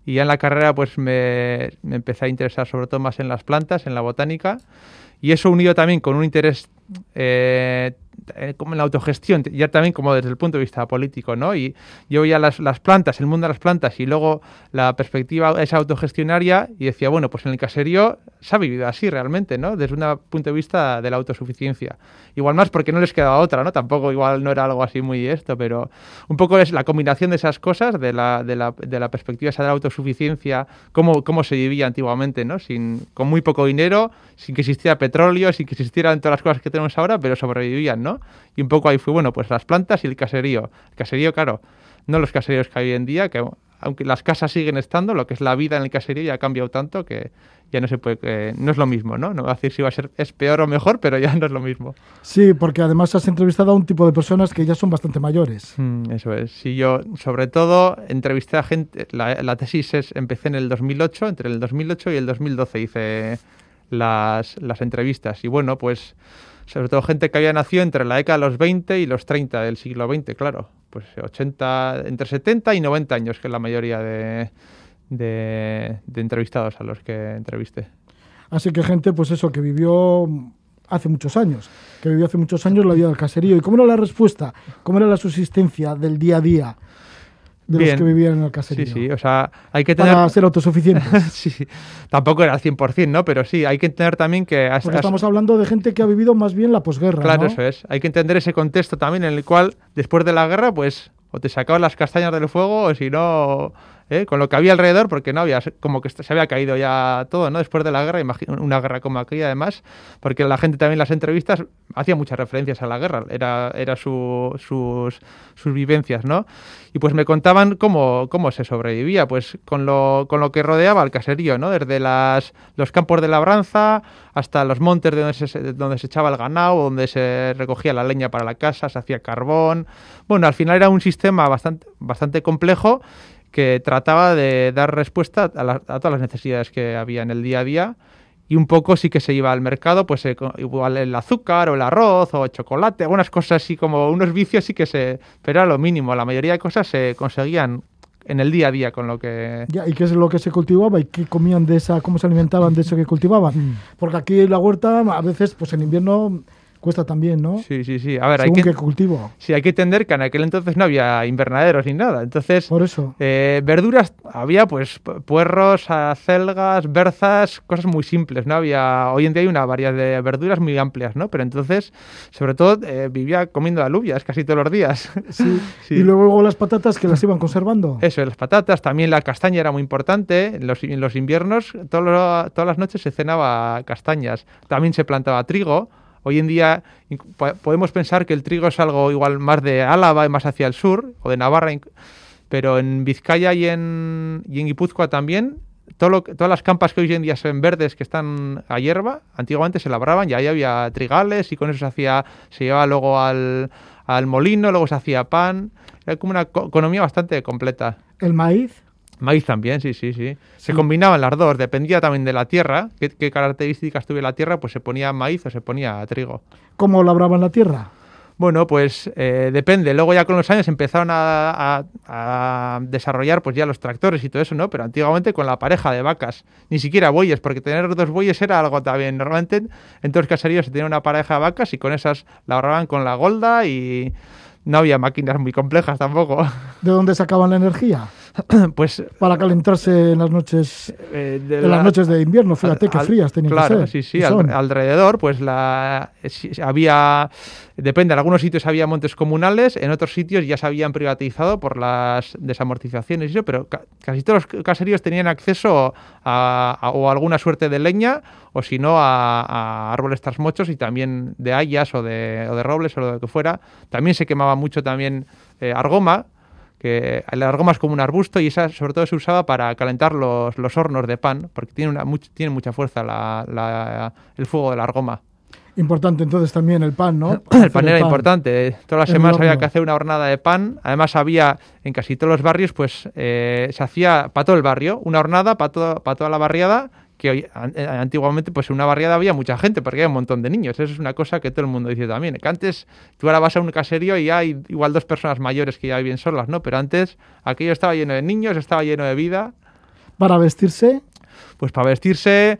Y ya en la carrera pues me, me empecé a interesar sobre todo más en las plantas, en la botánica, y eso unido también con un interés eh, como en la autogestión, ya también como desde el punto de vista político, ¿no? Y yo veía las, las plantas, el mundo de las plantas y luego la perspectiva esa autogestionaria y decía, bueno, pues en el caserío se ha vivido así realmente, ¿no? Desde un punto de vista de la autosuficiencia. Igual más porque no les quedaba otra, ¿no? Tampoco igual no era algo así muy esto, pero un poco es la combinación de esas cosas, de la, de la, de la perspectiva esa de la autosuficiencia, cómo, cómo se vivía antiguamente, ¿no? Sin, con muy poco dinero, sin que existiera petróleo, sin que existieran todas las cosas que tenemos ahora, pero sobrevivían, ¿no? Y un poco ahí fue, bueno, pues las plantas y el caserío. El caserío, claro, no los caseríos que hay hoy en día, que aunque las casas siguen estando, lo que es la vida en el caserío ya ha cambiado tanto que ya no se puede, que no es lo mismo, ¿no? No voy a decir si va a ser es peor o mejor, pero ya no es lo mismo. Sí, porque además has entrevistado a un tipo de personas que ya son bastante mayores. Mm, eso es. Sí, yo sobre todo entrevisté a gente, la, la tesis es, empecé en el 2008, entre el 2008 y el 2012 hice las, las entrevistas y bueno, pues sobre todo gente que había nacido entre la década de los 20 y los 30 del siglo XX, claro. Pues 80, entre 70 y 90 años, que es la mayoría de, de, entrevistados a los que entrevisté. Así que gente, pues eso, que vivió hace muchos años, que vivió hace muchos años la vida del caserío. ¿Y cómo era la respuesta? ¿Cómo era la subsistencia del día a día de Bien. los que vivían en el caserío? Sí, sí, o sea, hay que tener... Para ser autosuficientes. sí, tampoco era al 100%, ¿no? Pero sí, hay que entender también que... Porque estamos hablando de gente que ha vivido más bien la posguerra. Claro, ¿no? eso es. Hay que entender ese contexto también en el cual, después de la guerra, pues, o te sacaban las castañas del fuego, o si no, ¿eh? con lo que había alrededor, porque no había, como que se había caído ya todo, ¿no? Después de la guerra, una guerra como aquella, además, porque la gente también en las entrevistas hacía muchas referencias a la guerra, era, era su- sus, sus vivencias, ¿no? Y pues me contaban cómo, cómo se sobrevivía, pues con lo, con lo que rodeaba el caserío, ¿no? Desde las, los campos de labranza hasta los montes de donde se, donde se echaba el ganado, donde se recogía la leña para la casa, se hacía carbón. Bueno, al final era un sistema bastante, bastante complejo que trataba de dar respuesta a, la- a todas las necesidades que había en el día a día. Y un poco sí que se iba al mercado, pues eh, igual el azúcar o el arroz o el chocolate, algunas cosas así como unos vicios sí que se... Pero era lo mínimo, la mayoría de cosas se conseguían en el día a día con lo que... Ya, ¿Y qué es lo que se cultivaba y qué comían de esa, cómo se alimentaban de eso que cultivaban? Mm. Porque aquí la huerta a veces, pues en invierno cuesta también, ¿no? Sí, sí, sí. A ver, hay que, qué cultivo. sí, hay que entender que en aquel entonces no había invernaderos ni nada. Entonces, Por eso. Eh, verduras había pues pu- puerros, acelgas, berzas, cosas muy simples, ¿no? Había hoy en día hay una variedad de verduras muy amplias, ¿no? Pero entonces, sobre todo eh, vivía comiendo alubias casi todos los días. Sí. Sí. Y luego las patatas que las iban conservando. Eso, las patatas, también la castaña era muy importante. En los, en los inviernos, todas las noches se cenaba castañas. También se plantaba trigo. Hoy en día podemos pensar que el trigo es algo igual más de Álava y más hacia el sur, o de Navarra, pero en Vizcaya y en, y en Guipúzcoa también, todo lo todas las campas que hoy en día se ven verdes que están a hierba, antiguamente se labraban y ahí había trigales y con eso se hacía, se llevaba luego al, al molino, luego se hacía pan. Era como una co- economía bastante completa. El maíz. Maíz también, sí, sí, sí. Se combinaban las dos, dependía también de la tierra, qué, qué características tuviera la tierra, pues se ponía maíz o se ponía trigo. ¿Cómo labraban la tierra? Bueno, pues eh, depende. Luego ya con los años empezaron a, a- a desarrollar pues ya los tractores y todo eso, ¿no? Pero antiguamente con la pareja de vacas, ni siquiera bueyes, porque tener dos bueyes era algo también. Normalmente en todos los caseríos se tenía una pareja de vacas y con esas labraban con la golda y no había máquinas muy complejas tampoco. ¿De dónde sacaban la energía? pues Para calentarse en las noches, eh, de en las la- noches de invierno, fíjate al- al- frías tenían claro, que ser. sí, sí, al- alrededor, pues la había, depende, en algunos sitios había montes comunales, en otros sitios ya se habían privatizado por las desamortizaciones y eso, pero ca- casi todos los caseríos tenían acceso a, a- o a alguna suerte de leña o si no a, a árboles trasmochos y también de hayas o de, o de robles o de lo que fuera. También se quemaba mucho también eh, argoma, que el argoma es como un arbusto y esa sobre todo se usaba para calentar los, los hornos de pan, porque tiene, una, much- tiene mucha fuerza la- la- el fuego de la argoma. Importante entonces también el pan, ¿no? El pan era importante. Todas las el semanas había que hacer una hornada de pan. Además había en casi todos los barrios, pues eh, se hacía para todo el barrio, una hornada para toda la barriada, que hoy, an- eh, antiguamente pues en una barriada había mucha gente, porque había un montón de niños. Eso es una cosa que todo el mundo dice también. Que antes tú ahora vas a un caserío y hay igual dos personas mayores que ya viven solas, ¿no? Pero antes aquello estaba lleno de niños, estaba lleno de vida. Para vestirse, Pues para vestirse,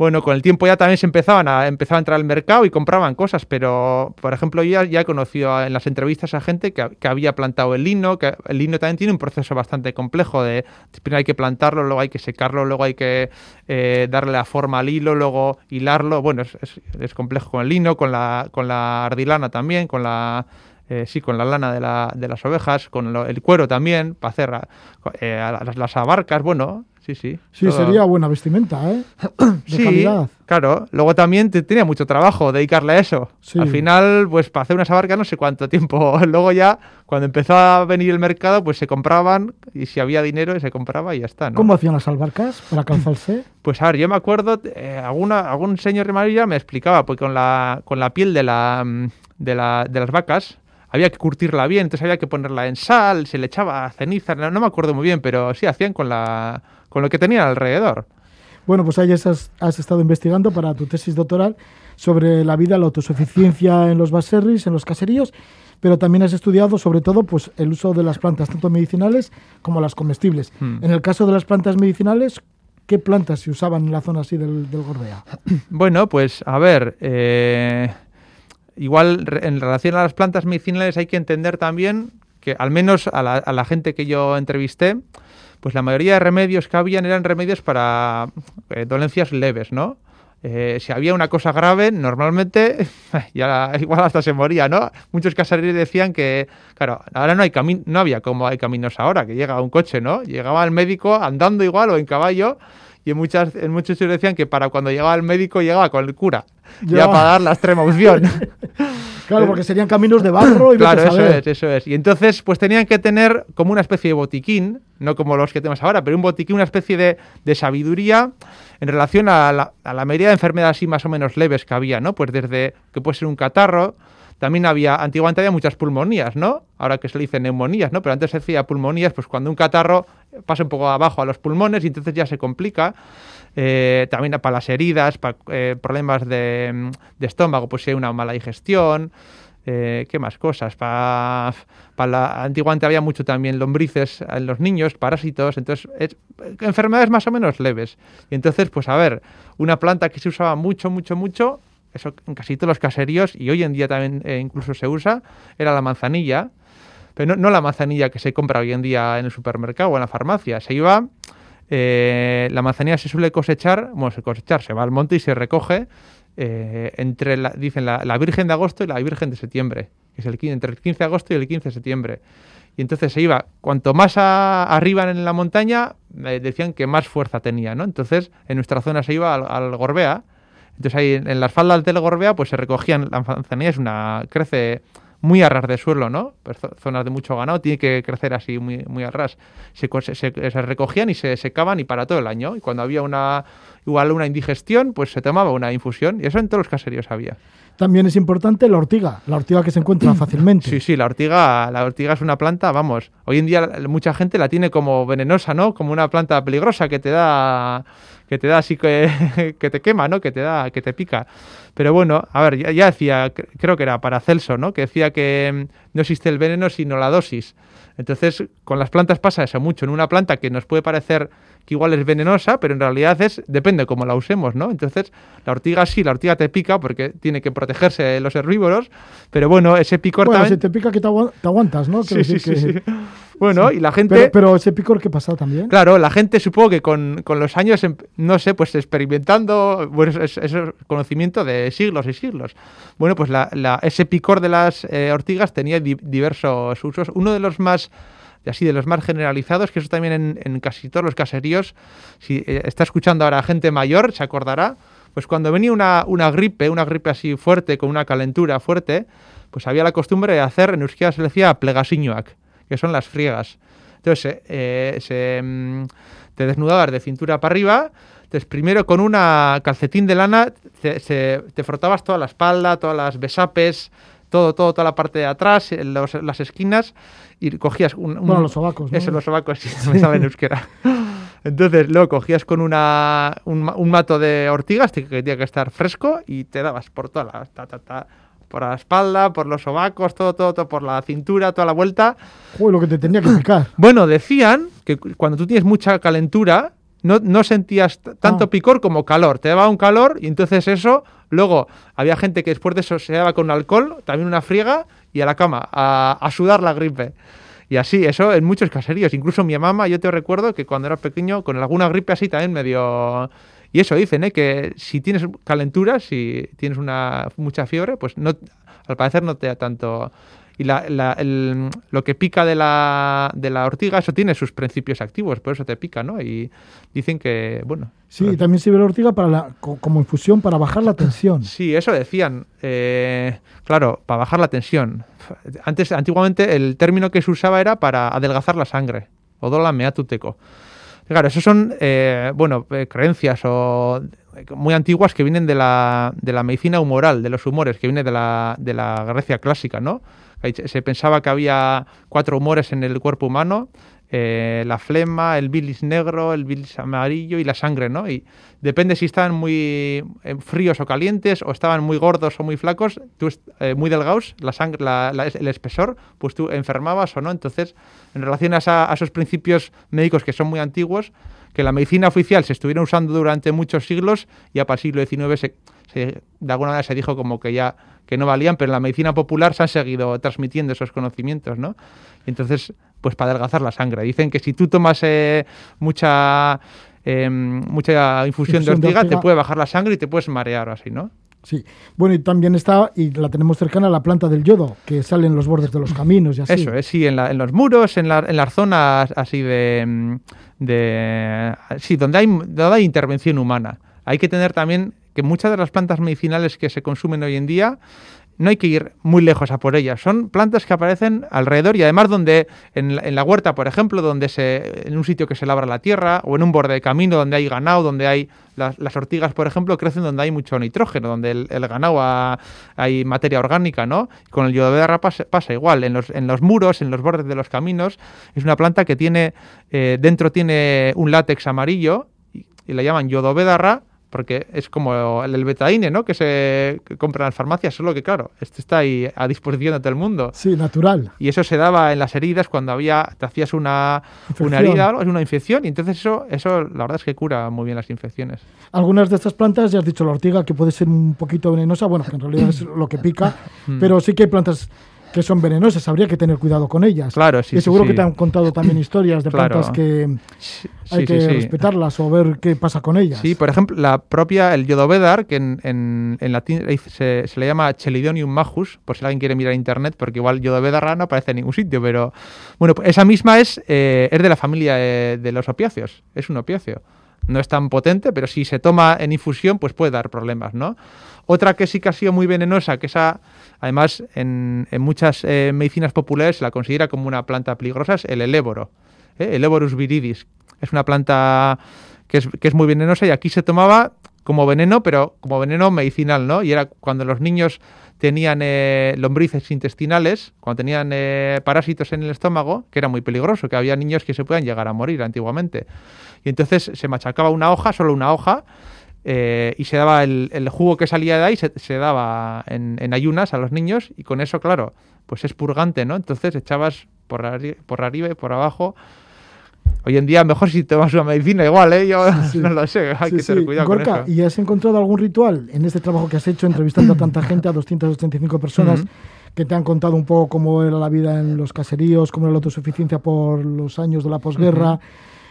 bueno, con el tiempo ya también se empezaban a, empezaba a entrar al mercado y compraban cosas, pero por ejemplo yo ya, ya he conocido en las entrevistas a gente que, había plantado el lino, que el lino también tiene un proceso bastante complejo de primero hay que plantarlo, luego hay que secarlo, luego hay que eh, darle la forma al hilo, luego hilarlo, bueno, es, complejo con el lino, con la, con la ardilana también, con la... eh, sí, con la lana de, la- de las ovejas, con el cuero también, para hacer eh, las, las abarcas, bueno, sí, sí. sí, todo- sería buena vestimenta, ¿eh? De sí, calidad. claro. Luego también te- tenía mucho trabajo dedicarle a eso. Sí. Al final, pues para hacer unas abarcas no sé cuánto tiempo. Luego ya, cuando empezó a venir el mercado, pues se compraban y si había dinero se compraba y ya está, ¿no? ¿Cómo hacían las albarcas para calzarse? Pues a ver, yo me acuerdo, eh, alguna, algún señor de María me explicaba, porque con la, con la piel de, la, mm, de, la, de las vacas había que curtirla bien, entonces había que ponerla en sal, se le echaba ceniza, no, no me acuerdo muy bien, pero sí hacían con, la, con lo que tenían alrededor. Bueno, pues ahí has, has estado investigando para tu tesis doctoral sobre la vida, la autosuficiencia en los baserris, en los caseríos, pero también has estudiado sobre todo pues, el uso de las plantas, tanto medicinales como las comestibles. Hmm. En el caso de las plantas medicinales, ¿qué plantas se usaban en la zona así del, del Gorbea? Bueno, pues a ver, eh, igual en relación a las plantas medicinales hay que entender también que al menos a la, a la gente que yo entrevisté, pues la mayoría de remedios que habían eran remedios para eh, dolencias leves, ¿no? Eh, si había una cosa grave, normalmente ya igual hasta se moría, ¿no? Muchos caseríos decían que, claro, ahora no hay cami- no había como hay caminos ahora, que llega un coche, ¿no? Llegaba el médico andando igual o en caballo y en, muchas, en muchos sitios decían que para cuando llegaba el médico llegaba con el cura, ya, Ya. para dar la extrema opción. Claro, porque serían caminos de barro y Claro, eso es, eso es. Y entonces, pues tenían que tener como una especie de botiquín, no como los que tenemos ahora, pero un botiquín, una especie de, de sabiduría en relación a la, a la mayoría de enfermedades así más o menos leves que había, ¿no? Pues desde que puede ser un catarro, también había, antiguamente había muchas pulmonías, ¿no? Ahora que se le dice neumonías, ¿no? Pero antes se decía pulmonías, pues cuando un catarro pasa un poco abajo a los pulmones y entonces ya se complica. Eh, también para las heridas, para eh, problemas de, estómago, pues si hay una mala digestión. Eh, ¿Qué más cosas? Para, la, antiguamente había mucho también lombrices en los niños, parásitos, entonces es- enfermedades más o menos leves. Y entonces, pues a ver, una planta que se usaba mucho, mucho, mucho, eso en casi todos los caseríos, y hoy en día también incluso se usa, era la manzanilla, pero no, la manzanilla que se compra hoy en día en el supermercado o en la farmacia, se iba, eh, la manzanilla se suele cosechar, bueno, se cosechar, se va al monte y se recoge eh, entre, la, dicen, la, Virgen de agosto y la Virgen de septiembre, que es el, entre el 15 de agosto y el 15 de septiembre. Y entonces se iba, cuanto más a- arriba en la montaña, eh, decían que más fuerza tenía, ¿no? Entonces, en nuestra zona se iba al, Gorbea, entonces ahí en, en las faldas del Gorbea, pues se recogían, la manzanilla es una, crece muy a ras de suelo, ¿no? Pues zo- zonas de mucho ganado, tiene que crecer así muy, muy a ras. Se, co- se, se- se recogían y se secaban y para todo el año. Y cuando había una, igual una indigestión, pues se tomaba una infusión. Y eso en todos los caseríos había. También es importante la ortiga, la ortiga que se encuentra fácilmente. Sí, sí, la ortiga, la ortiga es una planta, vamos, hoy en día mucha gente la tiene como venenosa, ¿no? Como una planta peligrosa que te da que te da así que, que te quema, ¿no? Que te da que te pica. Pero bueno, a ver, ya, decía, cre- creo que era Paracelso, ¿no? Que decía que mm, no existe el veneno sino la dosis. Entonces, con las plantas pasa eso mucho. En una planta que nos puede parecer que igual es venenosa, pero en realidad es depende cómo la usemos, ¿no? Entonces, la ortiga sí, la ortiga te pica porque tiene que protegerse de los herbívoros, pero bueno, ese picor Bueno, si también... te pica que te, agua- te aguantas, ¿no? Sí, sí, decir sí, que- sí. Bueno, y la gente... Pero, pero ese picor que pasa también. Claro, la gente supongo que con, con los años, em- no sé, pues experimentando, bueno, es, es- es conocimiento de siglos y siglos. Bueno, pues la- la- ese picor de las eh, ortigas tenía di- diversos usos. Uno de los más, así, de los más generalizados, que eso también en, casi todos los caseríos, si eh, está escuchando ahora gente mayor, se acordará, pues cuando venía una, una gripe, una gripe así fuerte, con una calentura fuerte, pues había la costumbre de hacer, en euskera se le decía plegasiñoac, que son las friegas. Entonces, eh, se, mm, te desnudabas de cintura para arriba. Entonces, primero con una calcetín de lana se- te frotabas toda la espalda, todas las besapes, todo, todo, toda la parte de atrás, eh, los- las esquinas, y cogías un, un- Bueno, los sobacos, ¿no? Eso, los sobacos, sí, no me sabe en euskera. Entonces, luego cogías con una, un, un mato de ortigas que tenía que estar fresco y te dabas por toda la, ta, ta, ta, por la espalda, por los sobacos, todo, todo, todo, por la cintura, toda la vuelta. Joder, lo que te tenía que picar. Bueno, decían que cu- cuando tú tienes mucha calentura, no, no sentías tanto Ah. picor como calor. Te daba un calor y entonces eso, luego había gente que después de eso se daba con alcohol, también una friega y a la cama, a, a sudar la gripe. Y así, eso en muchos caseríos. Incluso mi mamá, yo te recuerdo que cuando era pequeño, con alguna gripe así también medio... Y eso dicen, ¿eh? que si tienes calentura, si tienes una mucha fiebre, pues no, al parecer no te da tanto... Y la- la- el- lo que pica de la, de la ortiga, eso tiene sus principios activos, por eso te pica, ¿no? Y dicen que, bueno... Sí, pues- también sirve la ortiga para la, co- como infusión para bajar la tensión. Sí, eso decían. Eh, claro, para bajar la tensión. Antes, antiguamente, el término que se usaba era para adelgazar la sangre. Odola meatuteco. Claro, eso son, eh, bueno, eh, creencias o eh, muy antiguas que vienen de la, de la medicina humoral, de los humores, que viene de la, de la Grecia clásica, ¿no? Se pensaba que había cuatro humores en el cuerpo humano, eh, la flema, el bilis negro, el bilis amarillo y la sangre, ¿no? Y depende si estaban muy eh, fríos o calientes, o estaban muy gordos o muy flacos, tú eh, muy delgados, la sangre, la- el espesor, pues tú enfermabas o no. Entonces, en relación a esos principios médicos que son muy antiguos, que la medicina oficial se estuviera usando durante muchos siglos, ya para el siglo XIX se, se- de alguna manera se dijo como que ya que no valían, pero en la medicina popular se han seguido transmitiendo esos conocimientos, ¿no? Entonces, pues para adelgazar la sangre. Dicen que si tú tomas eh, mucha eh, mucha infusión de de ortiga, te puede bajar la sangre y te puedes marear o así, ¿no? Sí. Bueno, y también está, y la tenemos cercana, la planta del yodo, que sale en los bordes de los caminos y así. Eso es, sí, en, la- en los muros, en, la- las zonas así de, de... Sí, donde hay, donde hay intervención humana. Hay que tener también que muchas de las plantas medicinales que se consumen hoy en día no hay que ir muy lejos a por ellas. Son plantas que aparecen alrededor y además donde en la, en la huerta, por ejemplo, donde se en un sitio que se labra la tierra o en un borde de camino donde hay ganado, donde hay las, ortigas, por ejemplo, crecen donde hay mucho nitrógeno, donde el, ganado ha- hay materia orgánica, ¿no? Con el yodobedarra pasa, pasa igual. En los, muros, en los bordes de los caminos, es una planta que tiene eh, dentro tiene un látex amarillo y, y la llaman yodobedarra porque es como el, el betaine, ¿no? Que se compra en las farmacias, solo que claro, este está ahí a disposición de todo el mundo. Sí, natural. Y eso se daba en las heridas cuando había, te hacías una, una Infección. herida, algo, una infección, y entonces eso, eso la verdad es que cura muy bien las infecciones. Algunas de estas plantas, ya has dicho la ortiga, que puede ser un poquito venenosa, bueno, que en realidad es lo que pica, Mm. pero sí que hay plantas que son venenosas, habría que tener cuidado con ellas. Claro, sí, y seguro sí. que te han contado también historias de Claro. plantas que hay sí, que sí. respetarlas o ver qué pasa con ellas. Sí, por ejemplo, la propia, el yodovedar, que en, en, en latín se, se le llama Chelidonium majus, por si alguien quiere mirar internet, porque igual yodovedar no aparece en ningún sitio, pero bueno, pues esa misma es, eh, es de la familia eh, de los opiáceos, es un opiáceo. No es tan potente, pero si se toma en infusión, pues puede dar problemas, ¿no? Otra que sí que ha sido muy venenosa, que esa, además, en, muchas eh, medicinas populares se la considera como una planta peligrosa, es el eléboro, ¿eh? Eborus viridis. Es una planta que es, que es muy venenosa y aquí se tomaba como veneno, pero como veneno medicinal, ¿no? Y era cuando los niños tenían eh, lombrices intestinales, cuando tenían eh, parásitos en el estómago, que era muy peligroso, que había niños que se podían llegar a morir antiguamente. Y entonces se machacaba una hoja, solo una hoja, eh, y se daba el, el jugo que salía de ahí, se, se daba en, en ayunas a los niños y con eso, claro, pues es purgante, ¿no? Entonces echabas por, arri- por arriba y por abajo. Hoy en día mejor si tomas una medicina igual, ¿eh? Yo Sí. no lo sé, hay Sí, que tener cuidado Gorka, con eso. ¿y has encontrado algún ritual en este trabajo que has hecho entrevistando a tanta gente, a 285 personas, que te han contado un poco cómo era la vida en los caseríos, cómo era la autosuficiencia por los años de la posguerra,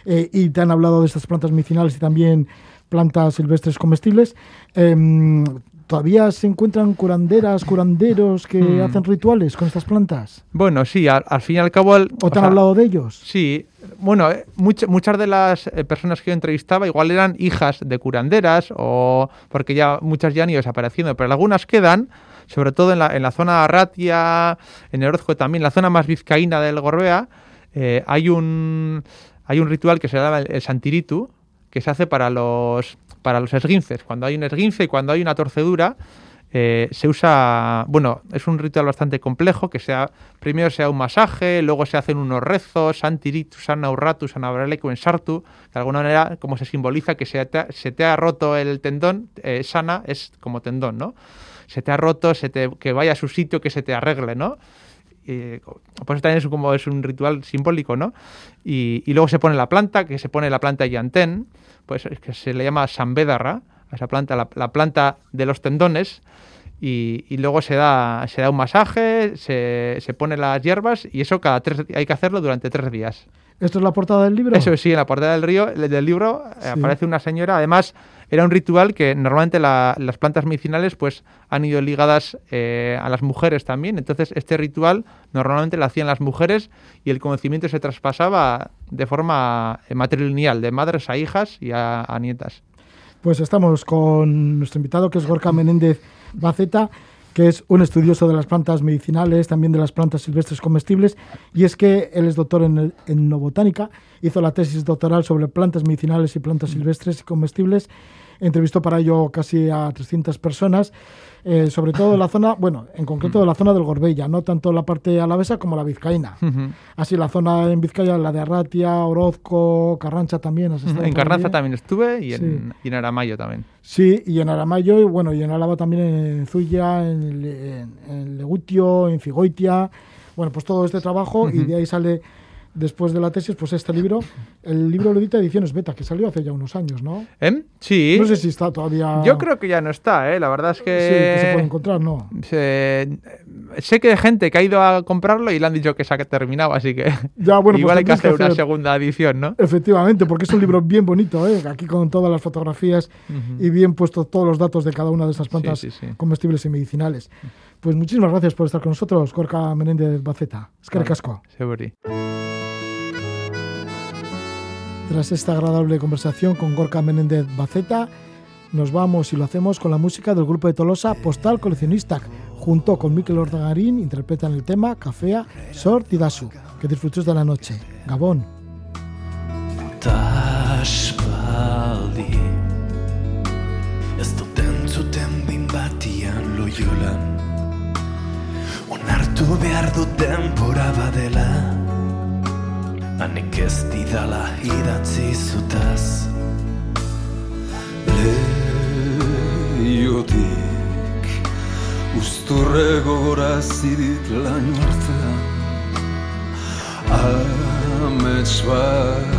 eh, y te han hablado de estas plantas medicinales y también plantas silvestres comestibles? Em, ¿Todavía se encuentran curanderas, curanderos que Mm. hacen rituales con estas plantas? Bueno, sí, al, al fin y al cabo... el- ¿O te han sea, hablado de ellos? Sí, bueno, eh, much- muchas de las eh, personas que yo entrevistaba igual eran hijas de curanderas o porque ya muchas ya han ido desapareciendo, pero algunas quedan, sobre todo en la, en la zona Arratia, en Orozco también, la zona más vizcaína del Gorbea, eh, hay un hay un ritual que se llama el, el Santiritu, que se hace para los para los esguinces. Cuando hay un esguince y cuando hay una torcedura, eh, se usa, bueno, es un ritual bastante complejo, que sea, primero se da un masaje, luego se hacen unos rezos, santiritu, sanaurratu, sanabraleku, en sartu, de alguna manera como se simboliza que se te ha, se te ha roto el tendón, eh, sana es como tendón, ¿no? Se te ha roto, se te, que vaya a su sitio, que se te arregle, ¿no? Y, pues también es como es un ritual simbólico, ¿no? Y, y luego se pone la planta, que se pone la planta yantén, pues es que se le llama sambedarra, a esa planta, la, la planta de los tendones, y, y luego se da, se da un masaje, se, se pone las hierbas y eso cada tres hay que hacerlo durante tres días. ¿Esto es la portada del libro? Eso sí, en la portada del, río, del libro eh, Sí. aparece una señora. Además, era un ritual que normalmente la- las plantas medicinales pues han ido ligadas eh, a las mujeres también. Entonces, este ritual normalmente lo hacían las mujeres y el conocimiento se traspasaba de forma eh, matrilineal, de madres a hijas y a, a nietas. Pues estamos con nuestro invitado, que es Gorka Menéndez Baceta, que es un estudioso de las plantas medicinales, también de las plantas silvestres comestibles, y es que él es doctor en etnobotánica, hizo la tesis doctoral sobre plantas medicinales y plantas silvestres y comestibles, entrevistó para ello casi a 300 personas, eh, sobre todo de la zona, bueno, en concreto de la zona del Gorbella, no tanto la parte alavesa como la vizcaína. Así la zona en Vizcaya, la de Arratia, Orozco, Carrancha también. has estado En Carranza allí. también estuve y Sí. en, y en Aramayo también. Sí, y en Aramayo, y bueno, y en Álava también, en Zuya, en, Le- en- en Legutio, en Figoitia. Bueno, pues todo este trabajo y de ahí sale, después de la tesis, pues este libro. El libro lo edita Ediciones Beta, que salió hace ya unos años, ¿no? ¿Em? Sí. No sé si está todavía... Yo creo que ya no está, ¿eh? La verdad es Sí, que... que se puede encontrar, ¿no? se- sé que hay gente que ha ido a comprarlo y le han dicho que se ha terminado, así que Ya, bueno, pues igual hay que tendréis que hacer una hacer- segunda edición, ¿no? Efectivamente, porque es un libro bien bonito, ¿eh? aquí con todas las fotografías y bien puestos todos los datos de cada una de esas plantas sí, sí. comestibles y medicinales. Pues muchísimas gracias por estar con nosotros, Gorka Menéndez Baceta. Es que casco. Tras esta agradable conversación con Gorka Menéndez Baceta, nos vamos y lo hacemos con la música del grupo de Tolosa Postal Coleccionista. Junto con Mikel Ordagarín interpretan el tema Cafea Sort y Dasu. Que disfrutes de la noche. Gabón. Hanek ez didala idatzi zutaz. Leiotik Usturre gogorazi dit laino artean. Amets bat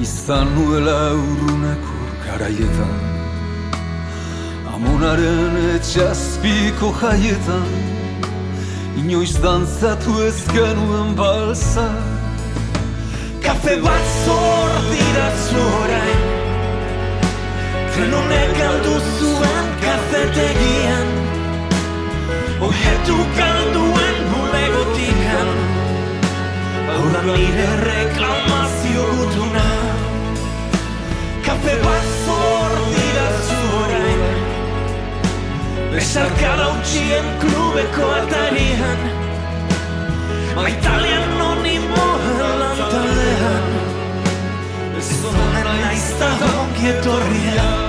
Izan nuela urruneko garaietan Amonaren etxazpiko jaietan Inoiz dantzatu ez genuen balsa. Kafe bat zor diratzu orain. Tren honek galdu zuen kafetegian. Oietu galduen bulegotikan. Hau da nire reklamazio gutuna. Kafe bat zor orain Besarka dautxien klubeko atarian Ma italian noni mohen lantalean Ez zonen naiz da etorrian.